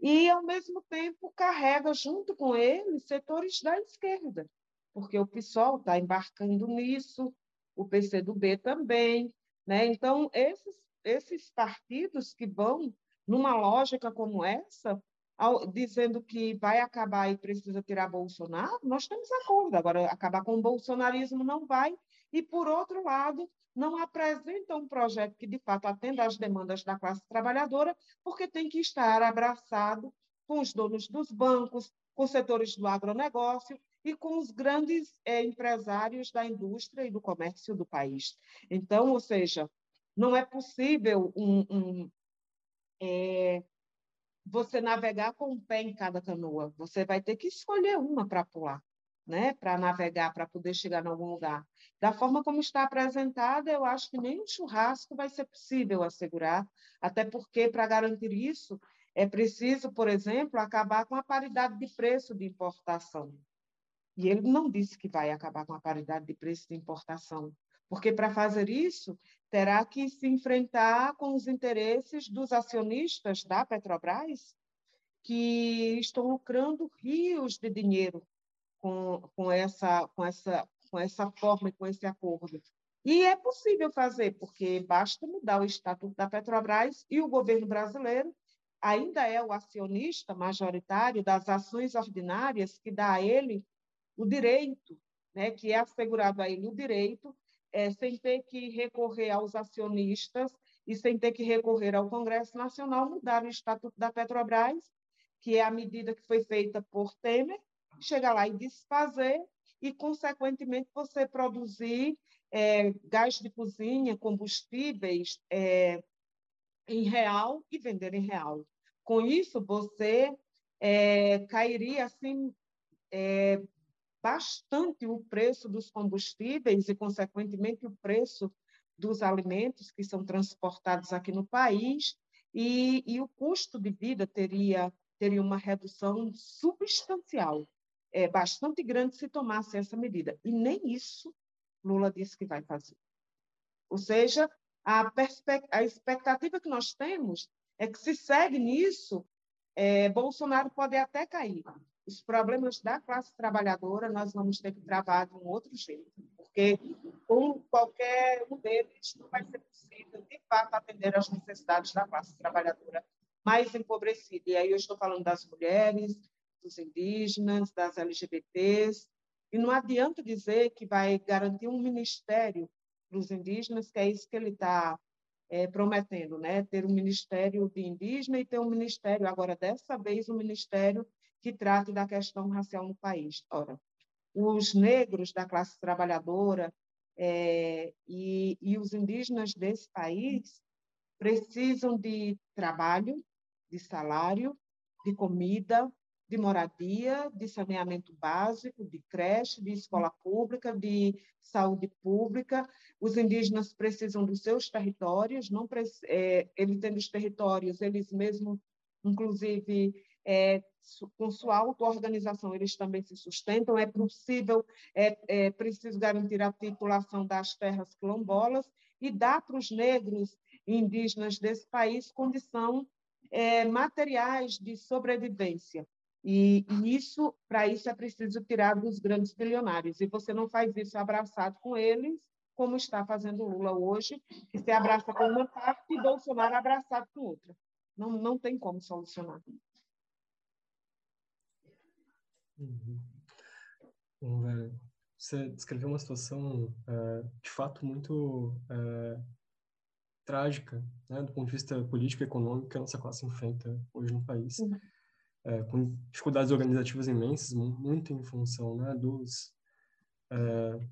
Speaker 2: E, ao mesmo tempo, carrega junto com ele setores da esquerda, porque o PSOL está embarcando nisso, o PCdoB também, né? Então, esses, esses partidos que vão numa lógica como essa, ao, dizendo que vai acabar e precisa tirar Bolsonaro, nós temos acordo. Agora, acabar com o bolsonarismo não vai. E, por outro lado, não apresenta um projeto que, de fato, atenda às demandas da classe trabalhadora, porque tem que estar abraçado com os donos dos bancos, com setores do agronegócio e com os grandes é, empresários da indústria e do comércio do país. Então, ou seja, não é possível um, um é, você navegar com um pé em cada canoa. Você vai ter que escolher uma para pular, né? para navegar, para poder chegar em algum lugar. Da forma como está apresentada, eu acho que nem um churrasco vai ser possível assegurar, até porque, para garantir isso, é preciso, por exemplo, acabar com a paridade de preço de importação. E ele não disse que vai acabar com a paridade de preço de importação, porque para fazer isso, terá que se enfrentar com os interesses dos acionistas da Petrobras, que estão lucrando rios de dinheiro com, com, essa, com, essa, com essa forma e com esse acordo. E é possível fazer, porque basta mudar o estatuto da Petrobras e o governo brasileiro ainda é o acionista majoritário das ações ordinárias que dá a ele o direito, né, que é assegurado a ele o direito, é, sem ter que recorrer aos acionistas e sem ter que recorrer ao Congresso Nacional, mudar o Estatuto da Petrobras, que é a medida que foi feita por Temer, chegar lá e desfazer e, consequentemente, você produzir é, gás de cozinha, combustíveis é, em real e vender em real. Com isso, você é, cairia assim é, bastante o preço dos combustíveis e, consequentemente, o preço dos alimentos que são transportados aqui no país e, e o custo de vida teria teria uma redução substancial, é bastante grande se tomasse essa medida. E nem isso Lula disse que vai fazer. Ou seja, a, a expectativa que nós temos é que se segue nisso, é, Bolsonaro pode até cair. Os problemas da classe trabalhadora nós vamos ter que travar de um outro jeito, porque com qualquer um deles não vai ser possível, de fato, atender às necessidades da classe trabalhadora mais empobrecida. E aí eu estou falando das mulheres, dos indígenas, das LGBTs, e não adianta dizer que vai garantir um ministério para os indígenas, que é isso que ele está é, prometendo, né? ter um ministério de indígena e ter um ministério, agora dessa vez, um ministério que trate da questão racial no país. Ora, os negros da classe trabalhadora é, e, e os indígenas desse país precisam de trabalho, de salário, de comida, de moradia, de saneamento básico, de creche, de escola pública, de saúde pública. Os indígenas precisam dos seus territórios, não é, eles tendo os territórios, eles mesmos, inclusive, é, com sua auto-organização, eles também se sustentam. É possível, é, é preciso garantir a titulação das terras quilombolas e dar para os negros indígenas desse país condição é, materiais de sobrevivência. E, e isso, para isso, é preciso tirar dos grandes bilionários. E você não faz isso abraçado com eles, como está fazendo Lula hoje, que se abraça com uma parte e Bolsonaro abraçado com outra. Não, não tem como solucionar.
Speaker 4: Uhum. Você descreveu uma situação, é, de fato, muito é, trágica, né, do ponto de vista político e econômico que a nossa classe enfrenta hoje no país. Uhum é, com dificuldades organizativas imensas, muito em função né, dos é,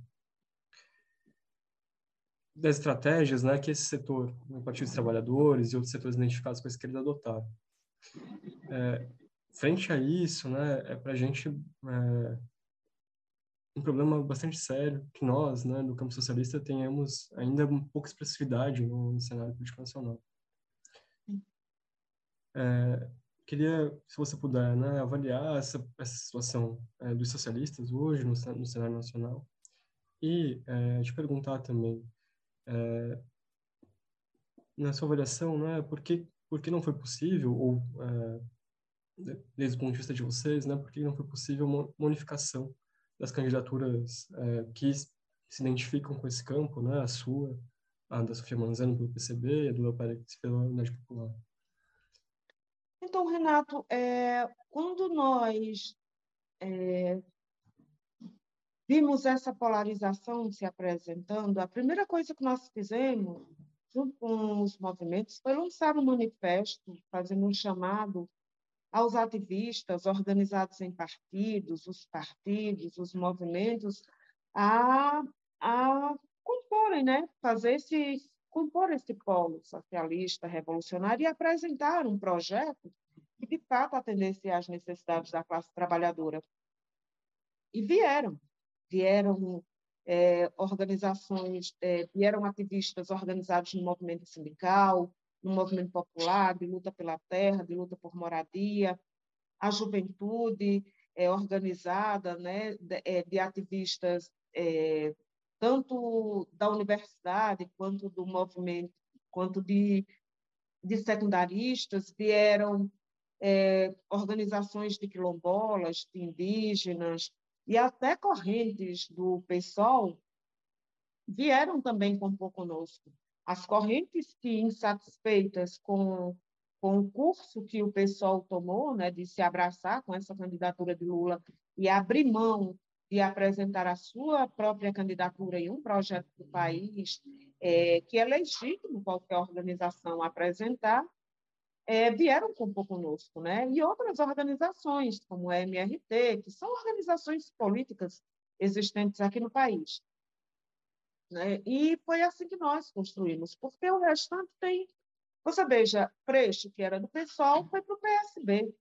Speaker 4: das estratégias né, que esse setor, o Partido dos Trabalhadores e outros setores identificados com a esquerda adotaram. É, frente a isso, né, é para a gente é, um problema bastante sério que nós, né, do campo socialista, tenhamos ainda um pouca expressividade no, no cenário político nacional. É, Queria, se você puder, né, avaliar essa, essa situação é, dos socialistas hoje no, no cenário nacional e é, te perguntar também, é, na sua avaliação, né, por que, por que não foi possível, ou é, desde o ponto de vista de vocês, né, por que não foi possível uma unificação das candidaturas é, que se identificam com esse campo, né, a sua, a da Sofia Manzano pelo PCB e a do Léo pela Unidade Popular?
Speaker 2: Então, Renato, é, quando nós é, vimos essa polarização se apresentando, a primeira coisa que nós fizemos, junto com os movimentos, foi lançar um manifesto, fazendo um chamado aos ativistas organizados em partidos, os partidos, os movimentos, a, a comporem, né? fazer esse, compor esse polo socialista, revolucionário e apresentar um projeto que, de fato, atendesse às necessidades da classe trabalhadora. E vieram, vieram é, organizações, é, vieram ativistas organizados no movimento sindical, no movimento popular, de luta pela terra, de luta por moradia, a juventude é, organizada, né, de, é, de ativistas é, tanto da universidade quanto do movimento, quanto de, de secundaristas, vieram é, organizações de quilombolas, de indígenas e até correntes do PSOL vieram também compor conosco. As correntes que, insatisfeitas com, com o curso que o PSOL tomou, né, de se abraçar com essa candidatura de Lula e abrir mão de apresentar a sua própria candidatura em um projeto do país, é, que é legítimo qualquer organização apresentar, é, vieram compor conosco, né? E outras organizações, como a MRT, que são organizações políticas existentes aqui no país. Né? E foi assim que nós construímos, porque o restante tem. Você veja, Freixo, que era do PSOL, foi para o PSB.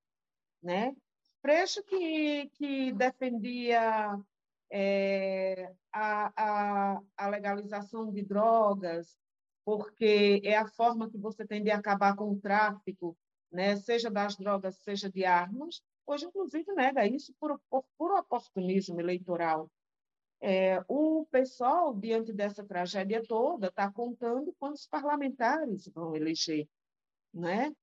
Speaker 2: Né? Freixo, que, que defendia é, a, a, a legalização de drogas, porque é a forma que você tem de acabar com o tráfico, né? seja das drogas, seja de armas. Hoje, inclusive, nega isso por, por oportunismo eleitoral. É, o pessoal, diante dessa tragédia toda, está contando quantos parlamentares vão eleger, né?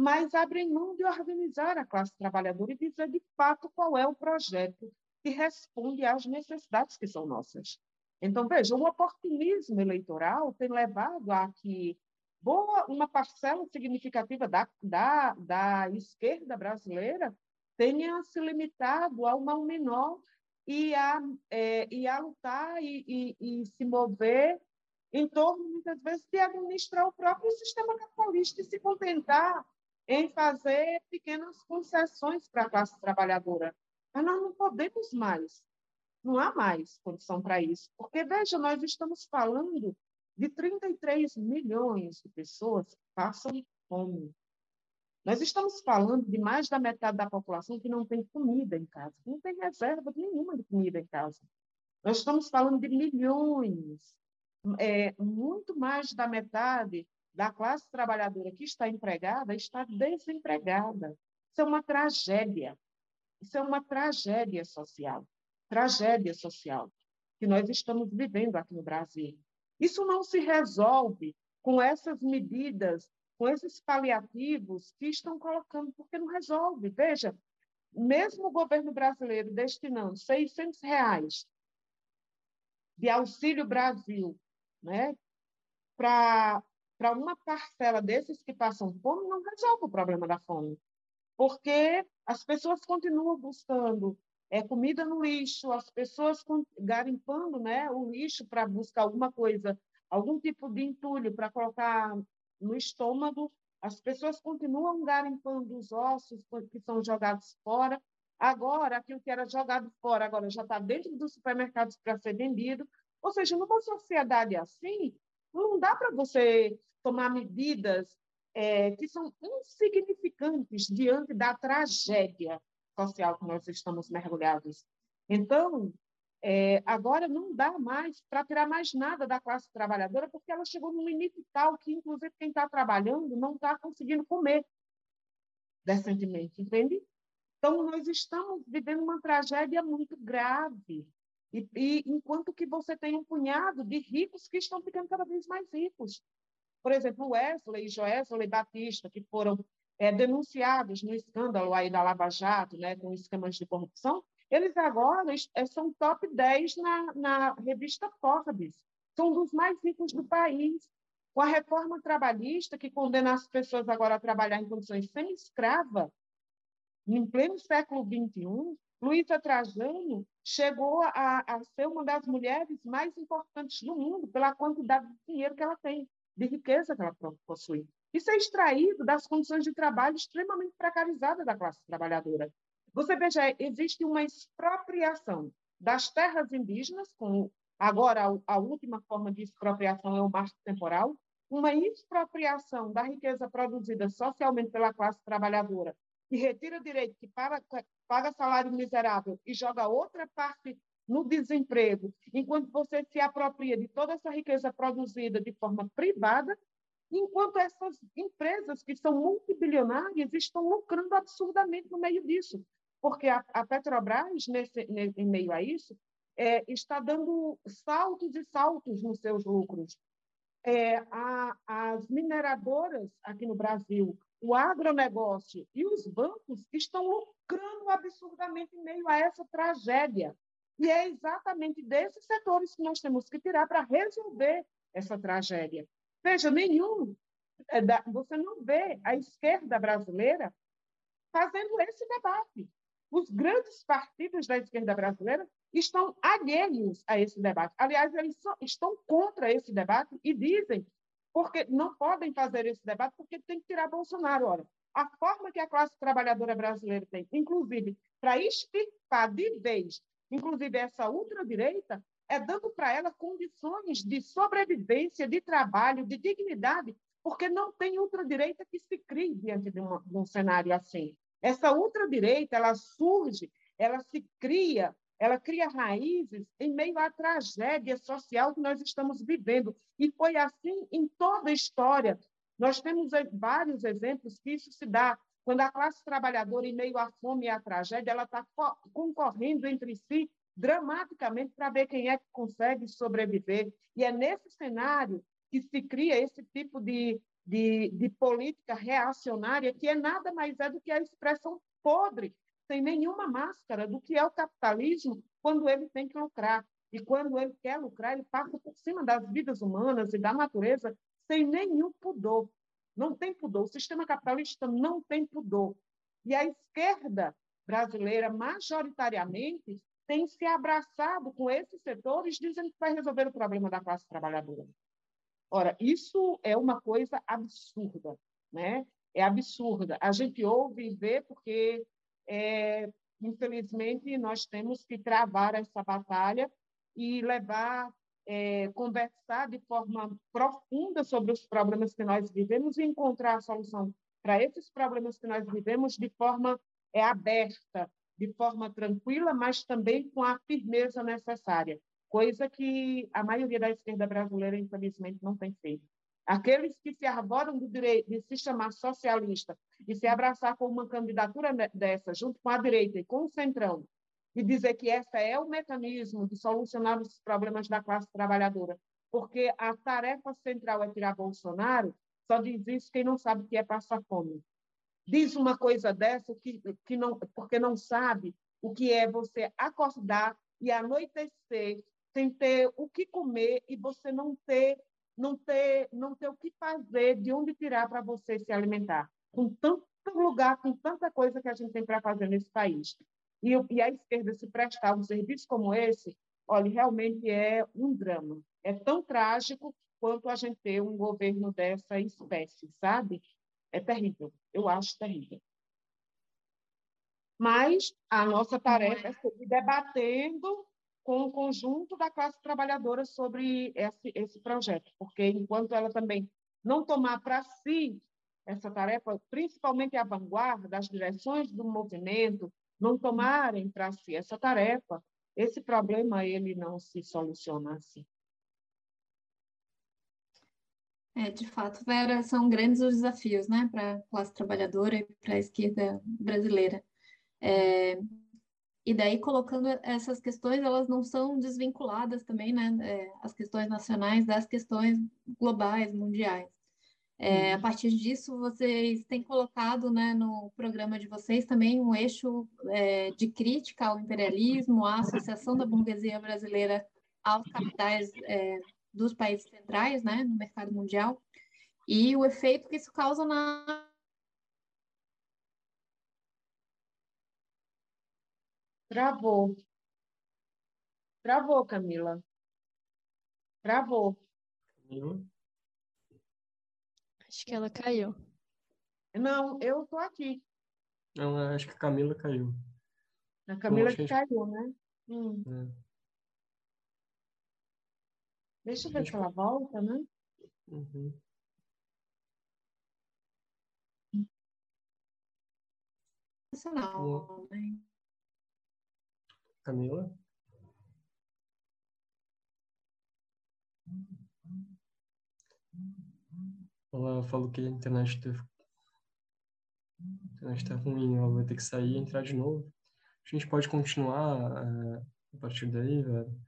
Speaker 2: Mas abrem mão de organizar a classe trabalhadora e dizer de fato qual é o projeto que responde às necessidades que são nossas. Então, veja, o oportunismo eleitoral tem levado a que boa, uma parcela significativa da, da, da esquerda brasileira tenha se limitado a uma menor e a, é, e a lutar e, e, e, se mover em torno, muitas vezes, de administrar o próprio sistema capitalista e se contentar em fazer pequenas concessões para a classe trabalhadora. Mas nós não podemos mais não há mais condição para isso. Porque, veja, nós estamos falando de 33 milhões de pessoas que passam fome. Nós estamos falando de mais da metade da população que não tem comida em casa, que não tem reserva nenhuma de comida em casa. Nós estamos falando de milhões, é, muito mais da metade da classe trabalhadora que está empregada está desempregada. Isso é uma tragédia. Isso é uma tragédia social tragédia social que nós estamos vivendo aqui no Brasil. Isso não se resolve com essas medidas, com esses paliativos que estão colocando, porque não resolve. Veja, mesmo o governo brasileiro destinando 600 reais de Auxílio Brasil né, para uma parcela desses que passam fome, não resolve o problema da fome. Porque as pessoas continuam buscando é, comida no lixo, as pessoas garimpando né, o lixo para buscar alguma coisa, algum tipo de entulho para colocar no estômago, as pessoas continuam garimpando os ossos que são jogados fora. Agora, aquilo que era jogado fora, agora já está dentro dos supermercados para ser vendido. Ou seja, numa sociedade assim, não dá para você tomar medidas é, que são insignificantes diante da tragédia social que nós estamos mergulhados. Então, é, agora não dá mais para tirar mais nada da classe trabalhadora, porque ela chegou num limite tal que, inclusive, quem está trabalhando não está conseguindo comer decentemente, entende? Então, nós estamos vivendo uma tragédia muito grave. E, e, enquanto que você tem um punhado de ricos que estão ficando cada vez mais ricos. Por exemplo, Wesley e Joesley Batista, que foram é, denunciados no escândalo aí da Lava Jato, né, com esquemas de corrupção, eles agora é, são top 10 na, na revista Forbes, são dos mais ricos do país. com a reforma trabalhista, que condena as pessoas agora a trabalhar em condições semi-escrava, em pleno século XXI, Luísa Trajano chegou a, a, ser uma das mulheres mais importantes do mundo pela quantidade de dinheiro que ela tem, de riqueza que ela possui. Isso é extraído das condições de trabalho extremamente precarizadas da classe trabalhadora. Você veja, existe uma expropriação das terras indígenas, com agora a, última forma de expropriação é o marco temporal, uma expropriação da riqueza produzida socialmente pela classe trabalhadora, que retira direito, que paga, paga salário miserável e joga outra parte no desemprego, enquanto você se apropria de toda essa riqueza produzida de forma privada, enquanto essas empresas que são multibilionárias estão lucrando absurdamente no meio disso, porque a, a Petrobras, nesse, nesse, em meio a isso, é, está dando saltos e saltos nos seus lucros. É, a, as mineradoras aqui no Brasil, o agronegócio e os bancos estão lucrando absurdamente em meio a essa tragédia. E é exatamente desses setores que nós temos que tirar para resolver essa tragédia. Veja, nenhum. É, você não vê a esquerda brasileira fazendo esse debate. Os grandes partidos da esquerda brasileira estão alheios a esse debate. Aliás, eles estão contra esse debate e dizem porque não podem fazer esse debate porque tem que tirar Bolsonaro. Olha, a forma que a classe trabalhadora brasileira tem, inclusive, para extirpar de vez, inclusive essa ultradireita, é dando para ela condições de sobrevivência, de trabalho, de dignidade, porque não tem ultradireita que se crie diante de, uma, de um cenário assim. Essa ultradireita, ela surge, ela se cria ela cria raízes em meio à tragédia social que nós estamos vivendo. E foi assim em toda a história. Nós temos vários exemplos que isso se dá. Quando a classe trabalhadora, em meio à fome e à tragédia, ela está concorrendo entre si dramaticamente para ver quem é que consegue sobreviver. E é nesse cenário que se cria esse tipo de, de, de política reacionária, que é nada mais é do que a expressão podre sem nenhuma máscara do que é o capitalismo quando ele tem que lucrar. E quando ele quer lucrar, ele passa por cima das vidas humanas e da natureza sem nenhum pudor. Não tem pudor. O sistema capitalista não tem pudor. E a esquerda brasileira, majoritariamente, tem se abraçado com esses setores, dizendo que vai resolver o problema da classe trabalhadora. Ora, isso é uma coisa absurda, né? É absurda. A gente ouve e vê porque é, infelizmente, nós temos que travar essa batalha e levar, é, conversar de forma profunda sobre os problemas que nós vivemos e encontrar a solução para esses problemas que nós vivemos de forma é, aberta, de forma tranquila, mas também com a firmeza necessária, coisa que a maioria da esquerda brasileira, infelizmente, não tem feito. Aqueles que se arvoram do direito de se chamar socialista e se abraçar com uma candidatura dessa, junto com a direita e com o centrão, e dizer que esse é o mecanismo de solucionar os problemas da classe trabalhadora, porque a tarefa central é tirar Bolsonaro, só diz isso quem não sabe o que é passar fome. Diz uma coisa dessa que, que não, porque não sabe o que é você acordar e anoitecer sem ter o que comer e você não ter não ter, não ter o que fazer, de onde tirar para você se alimentar. Com tanto lugar, com tanta coisa que a gente tem para fazer nesse país. E, e a esquerda se prestar um serviço como esse, olha, realmente é um drama. É tão trágico quanto a gente ter um governo dessa espécie, sabe? É terrível. Eu acho terrível. Mas a nossa tarefa é seguir debatendo com o conjunto da classe trabalhadora sobre esse, esse projeto, porque enquanto ela também não tomar para si essa tarefa, principalmente a vanguarda, as direções do movimento, não tomarem para si essa tarefa, esse problema ele não se soluciona assim.
Speaker 1: É, de fato, Vera, são grandes os desafios, né, para a classe trabalhadora e para a esquerda brasileira. É, e daí, colocando essas questões, elas não são desvinculadas também, né? É, as questões nacionais das questões globais, mundiais. É, a partir disso, vocês têm colocado né, no programa de vocês também um eixo é, de crítica ao imperialismo, à associação da burguesia brasileira aos capitais é, dos países centrais, né, no mercado mundial, e o efeito que isso causa na
Speaker 2: Travou. Travou, Camila. Travou.
Speaker 4: Camila?
Speaker 3: Acho que ela caiu.
Speaker 2: Não, eu tô aqui.
Speaker 4: Não, acho que a Camila caiu.
Speaker 2: A Camila que caiu, né? Hum.
Speaker 4: É.
Speaker 2: Deixa eu ver se ela volta, né?
Speaker 4: Uhum.
Speaker 1: né?
Speaker 4: Camila? Ela falou que a internet teve... internet tá ruim, ela vai ter que sair e entrar de novo. A gente pode continuar é, a partir daí, velho.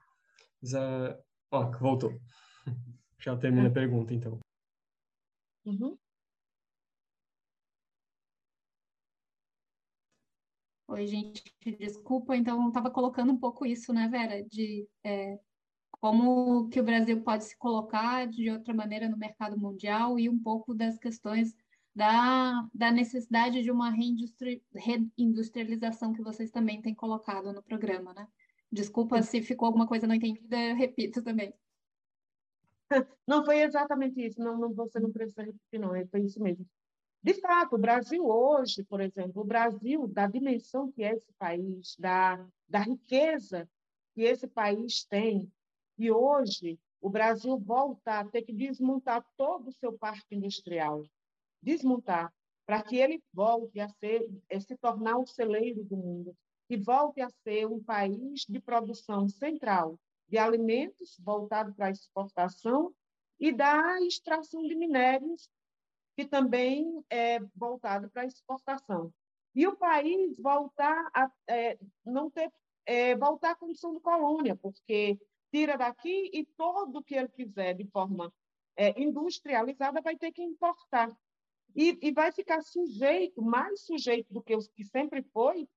Speaker 4: Mas, é... Ó, voltou. Já termina a pergunta, então.
Speaker 2: Uhum.
Speaker 1: Oi, gente, desculpa, então estava colocando um pouco isso, né, Vera, de é, como que o Brasil pode se colocar de outra maneira no mercado mundial e um pouco das questões da, da necessidade de uma reindustri, reindustrialização que vocês também têm colocado no programa, né? Desculpa se ficou alguma coisa não entendida, eu repito também.
Speaker 2: Não foi exatamente isso. Não, não, você não precisa repetir, não. é- Foi isso mesmo. De fato, o Brasil hoje, por exemplo, o Brasil, da dimensão que é esse país, da, da riqueza que esse país tem, e hoje o Brasil volta a ter que desmontar todo o seu parque industrial, desmontar, para que ele volte a ser, a se tornar o celeiro do mundo, que volte a ser um país de produção central de alimentos voltado para a exportação e da extração de minérios, que também é voltado para a exportação. E o país voltar a é, não ter é, voltar à condição de colônia, porque tira daqui e todo que ele quiser de forma é, industrializada vai ter que importar. E, e vai ficar sujeito, mais sujeito do que os que sempre foi,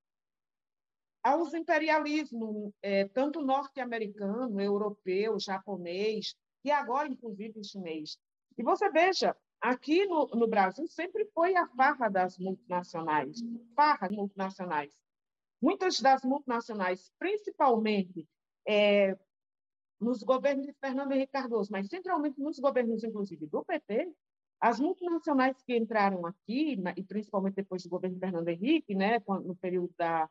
Speaker 2: aos imperialismos, é, tanto norte-americano, europeu, japonês, e agora, inclusive, chinês. E você veja, aqui no, no Brasil sempre foi a farra das multinacionais, farra multinacionais. Muitas das multinacionais, principalmente é, nos governos de Fernando Henrique Cardoso, mas centralmente nos governos, inclusive, do PT, as multinacionais que entraram aqui, e principalmente depois do governo de Fernando Henrique, né, no período da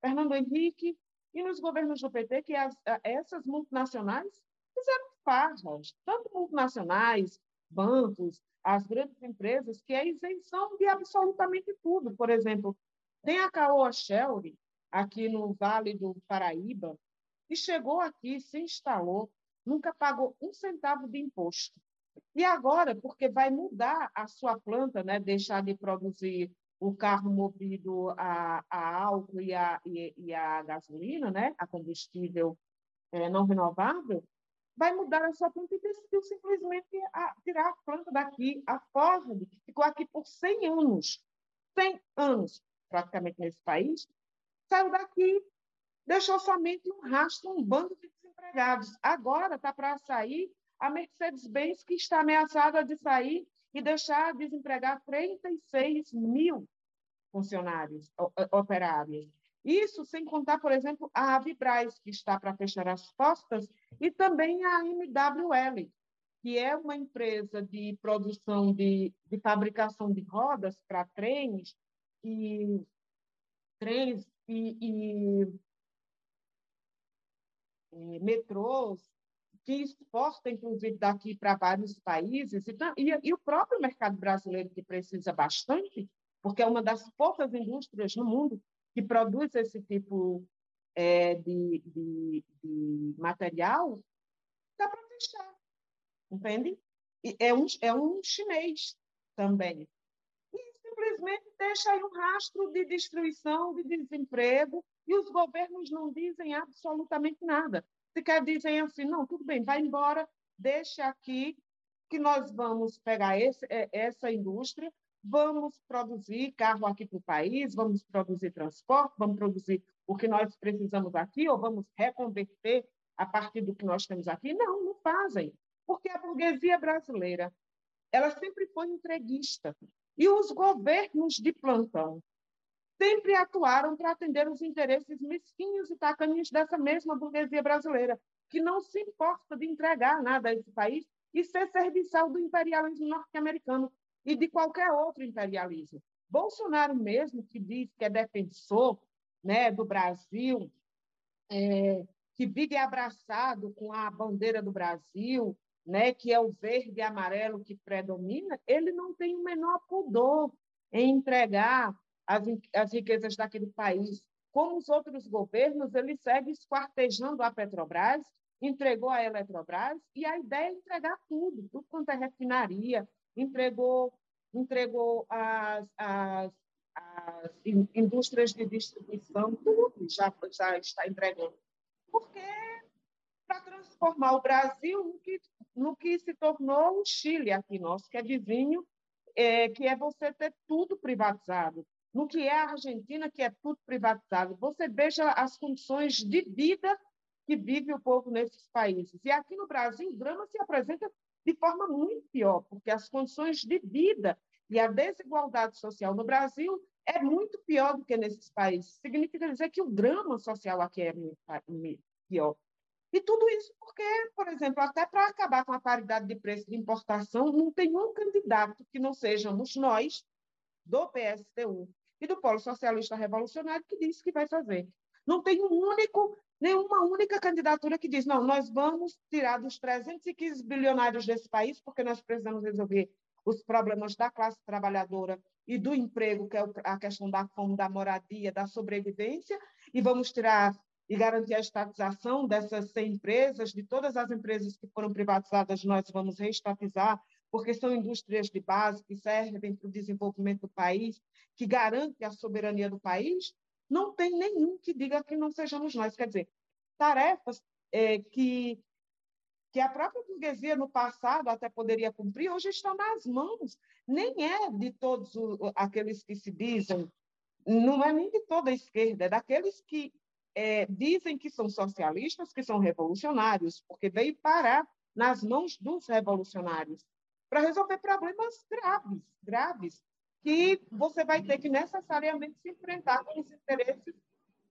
Speaker 2: Fernando Henrique, e nos governos do PT, que as, essas multinacionais fizeram farras, tanto multinacionais, bancos, as grandes empresas, que é isenção de absolutamente tudo. Por exemplo, tem a Caoa Shelby, aqui no Vale do Paraíba, que chegou aqui, se instalou, nunca pagou um centavo de imposto. E agora, porque vai mudar a sua planta, né, deixar de produzir o carro movido a, a álcool e a, e, e, a gasolina, né, a combustível é, não renovável, vai mudar a sua planta e decidiu simplesmente a, tirar a planta daqui. A Ford ficou aqui por 100 anos, 100 anos praticamente nesse país, saiu daqui, deixou somente um rastro, um bando de desempregados. Agora está para sair a Mercedes-Benz, que está ameaçada de sair e deixar desempregar 36 mil funcionários, operários. Isso sem contar, por exemplo, a Avibraz, que está para fechar as portas, e também a MWL, que é uma empresa de produção de, de fabricação de rodas para trens e trens e, e, e metrôs que exporta, inclusive, daqui para vários países, e, e, e, o próprio mercado brasileiro, que precisa bastante, porque é uma das poucas indústrias no mundo que produz esse tipo é, de, de, de, material, dá para fechar, entende? E é, um, é um chinês também. E simplesmente deixa aí um rastro de destruição, de desemprego, e os governos não dizem absolutamente nada sequer dizem assim, não, tudo bem, vai embora, deixa aqui que nós vamos pegar esse, essa indústria, vamos produzir carro aqui para o país, vamos produzir transporte, vamos produzir o que nós precisamos aqui, ou vamos reconverter a partir do que nós temos aqui? Não, não fazem. Porque a burguesia brasileira ela sempre foi entreguista. E os governos de plantão sempre atuaram para atender os interesses mesquinhos e tacanhos dessa mesma burguesia brasileira, que não se importa de entregar nada a esse país e ser serviçal do imperialismo norte-americano e de qualquer outro imperialismo. Bolsonaro mesmo, que diz que é defensor né, do Brasil, é, que vive abraçado com a bandeira do Brasil, né, que é o verde e amarelo que predomina, ele não tem o menor pudor em entregar as, as riquezas daquele país. Como os outros governos, ele segue esquartejando a Petrobras, entregou a Eletrobras, e a ideia é entregar tudo, tudo quanto é refinaria, entregou, entregou as, as, as indústrias de distribuição, tudo já, já está entregando. Porque para transformar o Brasil no que, no que se tornou o Chile aqui nosso, que é vizinho, é, que é você ter tudo privatizado no que é a Argentina, que é tudo privatizado. Você veja as condições de vida que vive o povo nesses países. E aqui no Brasil, o drama se apresenta de forma muito pior, porque as condições de vida e a desigualdade social no Brasil é muito pior do que nesses países. Significa dizer que o drama social aqui é muito pior. E tudo isso porque, por exemplo, até para acabar com a paridade de preço de importação, não tem um candidato que não sejamos nós, do PSTU, e do Polo Socialista Revolucionário que disse que vai fazer. Não tem um único, nenhuma única candidatura que diz, não, nós vamos tirar dos 315 bilionários desse país, porque nós precisamos resolver os problemas da classe trabalhadora e do emprego, que é a questão da fome, da moradia, da sobrevivência, e vamos tirar e garantir a estatização dessas 100 empresas, de todas as empresas que foram privatizadas, nós vamos reestatizar, porque são indústrias de base que servem para o desenvolvimento do país, que garantem a soberania do país, não tem nenhum que diga que não sejamos nós. Quer dizer, tarefas é, que, que a própria burguesia no passado até poderia cumprir, hoje estão nas mãos. Nem é de todos aqueles que se dizem, não é nem de toda a esquerda, é daqueles que é, dizem que são socialistas, que são revolucionários, porque veio parar nas mãos dos revolucionários para resolver problemas graves, graves, que você vai ter que necessariamente se enfrentar com os interesses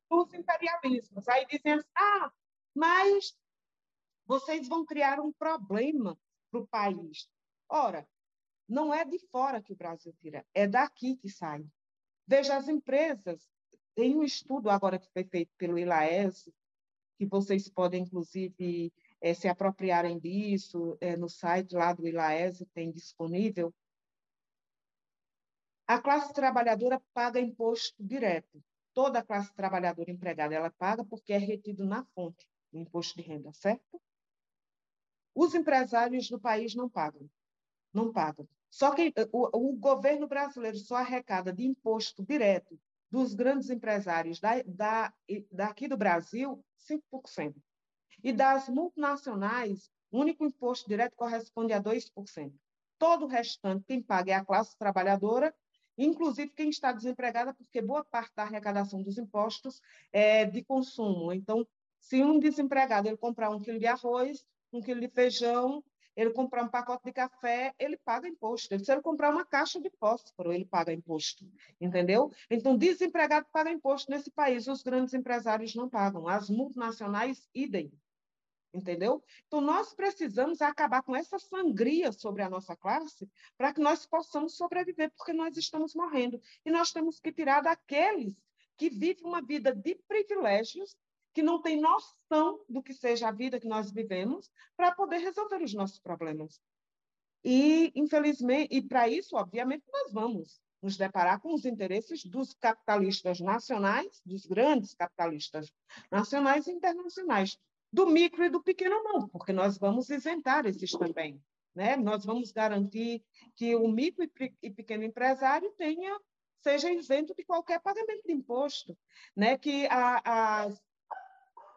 Speaker 2: dos imperialismos. Aí dizem assim, ah, mas vocês vão criar um problema para o país. Ora, não é de fora que o Brasil tira, é daqui que sai. Veja, as empresas, tem um estudo agora que foi feito pelo ILAES, que vocês podem, inclusive, é, se apropriarem disso, é, no site lá do ILAES tem disponível, a classe trabalhadora paga imposto direto. Toda a classe trabalhadora empregada ela paga porque é retido na fonte o imposto de renda, certo? Os empresários do país não pagam, não pagam. Só que o, o governo brasileiro só arrecada de imposto direto dos grandes empresários da, da, daqui do Brasil 5%. E das multinacionais, o único imposto direto corresponde a 2%. Todo o restante, quem paga é a classe trabalhadora, inclusive quem está desempregada, porque boa parte da arrecadação dos impostos é de consumo. Então, se um desempregado ele comprar um quilo de arroz, um quilo de feijão, ele comprar um pacote de café, ele paga imposto. Se ele comprar uma caixa de fósforo, ele paga imposto. Entendeu? Então, desempregado paga imposto nesse país. Os grandes empresários não pagam. As multinacionais, idem entendeu? Então, nós precisamos acabar com essa sangria sobre a nossa classe para que nós possamos sobreviver, porque nós estamos morrendo. E nós temos que tirar daqueles que vivem uma vida de privilégios, que não têm noção do que seja a vida que nós vivemos, para poder resolver os nossos problemas. E, infelizmente, e para isso, obviamente, nós vamos nos deparar com os interesses dos capitalistas nacionais, dos grandes capitalistas nacionais e internacionais, do micro e do pequeno não, porque nós vamos isentar esses também. Né? Nós vamos garantir que o micro e pequeno empresário tenha seja isento de qualquer pagamento de imposto, né? que a, a,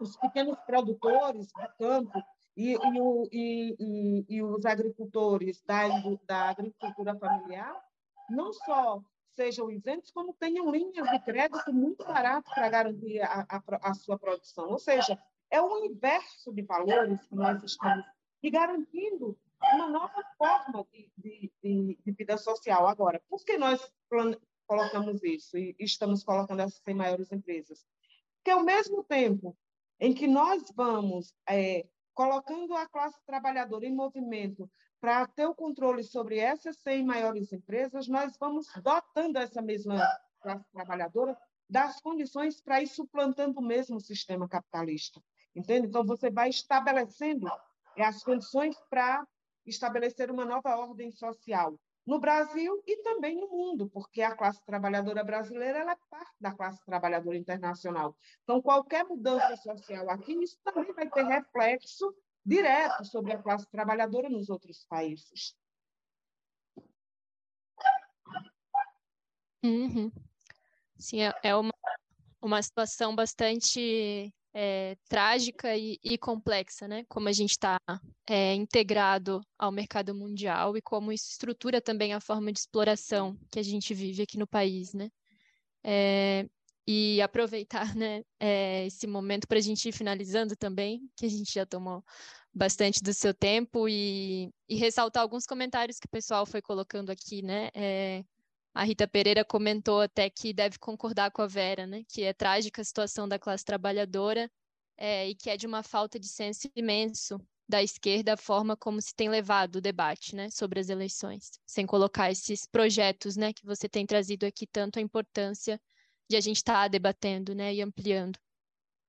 Speaker 2: os pequenos produtores do campo e, e, o, e, e, os agricultores da, da agricultura familiar não só sejam isentos, como tenham linhas de crédito muito baratas para garantir a, a, a, sua produção. Ou seja, é o inverso de valores que nós estamos e garantindo uma nova forma de, de, de, de vida social. Agora, por que nós colocamos isso e estamos colocando essas 100 maiores empresas? Porque, ao mesmo tempo em que nós vamos é, colocando a classe trabalhadora em movimento para ter o controle sobre essas 100 maiores empresas, nós vamos dotando essa mesma classe trabalhadora das condições para ir suplantando o mesmo sistema capitalista. Entende? Então, você vai estabelecendo as condições para estabelecer uma nova ordem social no Brasil e também no mundo, porque a classe trabalhadora brasileira ela é parte da classe trabalhadora internacional. Então, qualquer mudança social aqui, isso também vai ter reflexo direto sobre a classe trabalhadora nos outros países.
Speaker 3: Uhum. Sim, é, é uma, uma situação bastante é, trágica e, e, complexa, né? Como a gente está é, integrado ao mercado mundial e como isso estrutura também a forma de exploração que a gente vive aqui no país, né? É, e aproveitar né, esse momento para a gente ir finalizando também, que a gente já tomou bastante do seu tempo e, e ressaltar alguns comentários que o pessoal foi colocando aqui, né? A Rita Pereira comentou até que deve concordar com a Vera, né? Que é trágica a situação da classe trabalhadora é, e que é de uma falta de senso imenso da esquerda a forma como se tem levado o debate, né, sobre as eleições, sem colocar esses projetos, né, que você tem trazido aqui tanto a importância de a gente estar tá debatendo, né, e ampliando.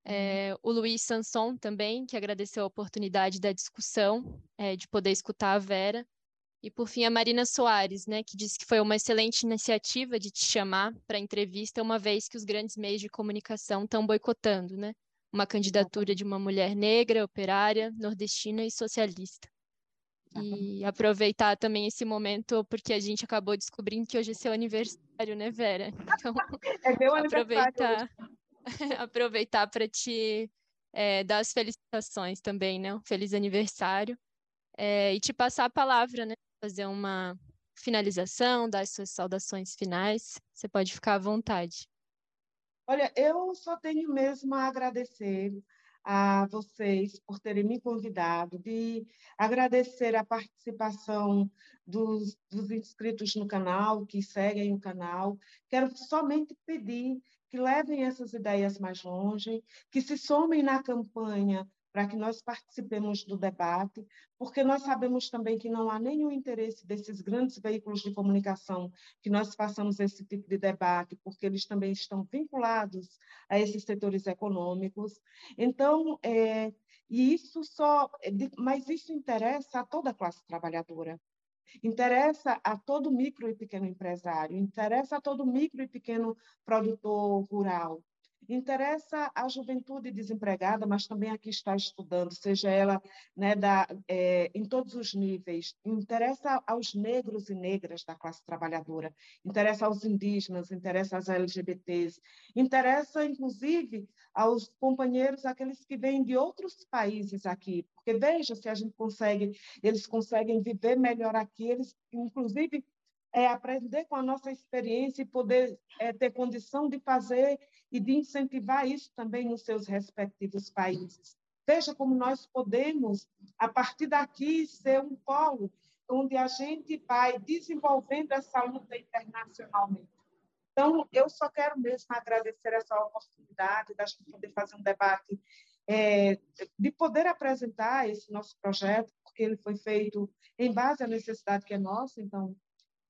Speaker 3: É, o Luiz Sanson também, que agradeceu a oportunidade da discussão, é, de poder escutar a Vera, e por fim, a Marina Soares, né, que disse que foi uma excelente iniciativa de te chamar para entrevista, uma vez que os grandes meios de comunicação estão boicotando, né? Uma candidatura de uma mulher negra, operária, nordestina e socialista. E aproveitar também esse momento, porque a gente acabou descobrindo que hoje é seu aniversário, né, Vera?
Speaker 2: Então, é meu
Speaker 3: aproveitar, aproveitar para te é, dar as felicitações também, né? Um feliz aniversário. É, e te passar a palavra, né? Fazer uma finalização, dar as suas saudações finais. Você pode ficar à vontade.
Speaker 2: Olha, eu só tenho mesmo a agradecer a vocês por terem me convidado, de agradecer a participação dos, dos, inscritos no canal, que seguem o canal. Quero somente pedir que levem essas ideias mais longe, que se somem na campanha para que nós participemos do debate, porque nós sabemos também que não há nenhum interesse desses grandes veículos de comunicação que nós façamos esse tipo de debate, porque eles também estão vinculados a esses setores econômicos. Então, é, e isso só, mas isso interessa a toda a classe trabalhadora. Interessa a todo micro e pequeno empresário, interessa a todo micro e pequeno produtor rural, interessa à juventude desempregada, mas também a que está estudando, seja ela né, da, é, em todos os níveis, interessa aos negros e negras da classe trabalhadora, interessa aos indígenas, interessa às LGBTs, interessa, inclusive, aos companheiros, aqueles que vêm de outros países aqui, porque veja se a gente consegue, eles conseguem viver melhor aqui, eles, inclusive, é aprender com a nossa experiência e poder é, ter condição de fazer e de incentivar isso também nos seus respectivos países. Veja como nós podemos, a partir daqui, ser um polo onde a gente vai desenvolvendo essa luta internacionalmente. Então, eu só quero mesmo agradecer essa oportunidade da gente poder fazer um debate, é, de poder apresentar esse nosso projeto, porque ele foi feito em base à necessidade que é nossa, então,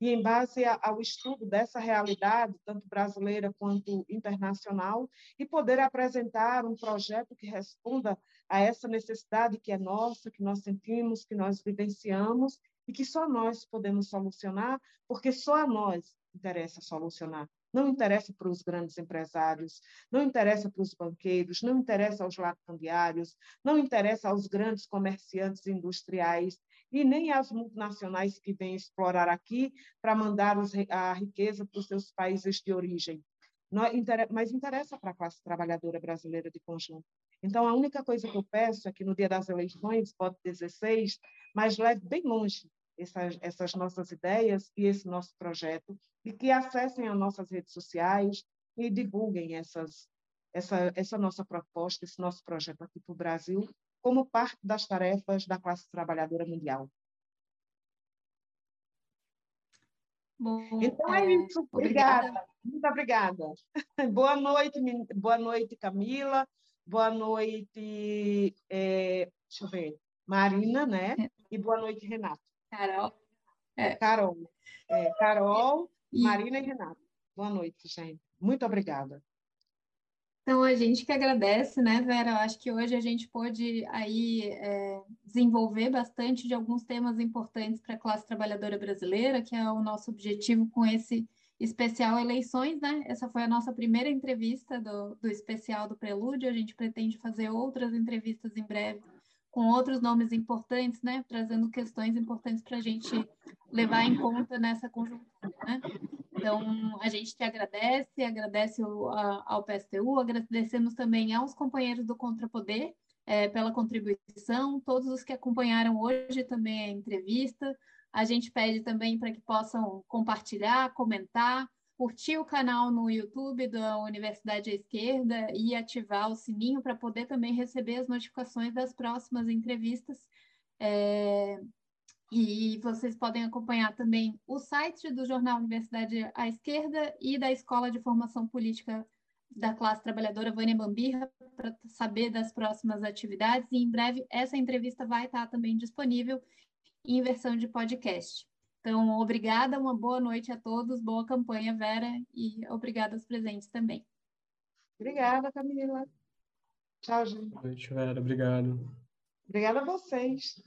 Speaker 2: e em base ao estudo dessa realidade, tanto brasileira quanto internacional, e poder apresentar um projeto que responda a essa necessidade que é nossa, que nós sentimos, que nós vivenciamos e que só nós podemos solucionar, porque só a nós interessa solucionar. Não interessa para os grandes empresários, não interessa para os banqueiros, não interessa aos latifundiários, não interessa aos grandes comerciantes industriais, e nem as multinacionais que vêm explorar aqui para mandar a riqueza para os seus países de origem. Mas interessa para a classe trabalhadora brasileira de conjunto. Então, a única coisa que eu peço é que no dia das eleições, pode 16, mas leve bem longe essas, essas nossas ideias e esse nosso projeto, e que acessem as nossas redes sociais e divulguem essas, essa, essa nossa proposta, esse nosso projeto aqui para o Brasil, como parte das tarefas da classe trabalhadora mundial.
Speaker 1: Bom,
Speaker 2: então é, é isso. Obrigada. obrigada. Muito obrigada. Boa noite, boa noite, Camila. Boa noite, é, deixa eu ver, Marina, né? E boa noite, Renato.
Speaker 1: Carol.
Speaker 2: É. Carol. É, Carol, e... Marina e Renato. Boa noite, gente. Muito obrigada.
Speaker 1: Então, a gente que agradece, né, Vera? Eu acho que hoje a gente pôde aí é, desenvolver bastante de alguns temas importantes para a classe trabalhadora brasileira, que é o nosso objetivo com esse especial eleições, né? Essa foi a nossa primeira entrevista do, do especial do Prelúdio. A gente pretende fazer outras entrevistas em breve com outros nomes importantes, né? Trazendo questões importantes para a gente levar em conta nessa conjuntura, né? Então, a gente te agradece, agradece ao PSTU, agradecemos também aos companheiros do Contrapoder é, pela contribuição, todos os que acompanharam hoje também a entrevista. A gente pede também para que possam compartilhar, comentar, curtir o canal no YouTube da Universidade à Esquerda e ativar o sininho para poder também receber as notificações das próximas entrevistas. É, e vocês podem acompanhar também o site do Jornal Universidade à Esquerda e da Escola de Formação Política da Classe Trabalhadora Vânia Bambirra para saber das próximas atividades. E em breve essa entrevista vai estar também disponível em versão de podcast. Então, obrigada, uma boa noite a todos, boa campanha, Vera, e obrigada aos presentes também.
Speaker 2: Obrigada, Camila. Tchau, gente.
Speaker 4: Boa noite, Vera. Obrigado.
Speaker 2: Obrigada a vocês.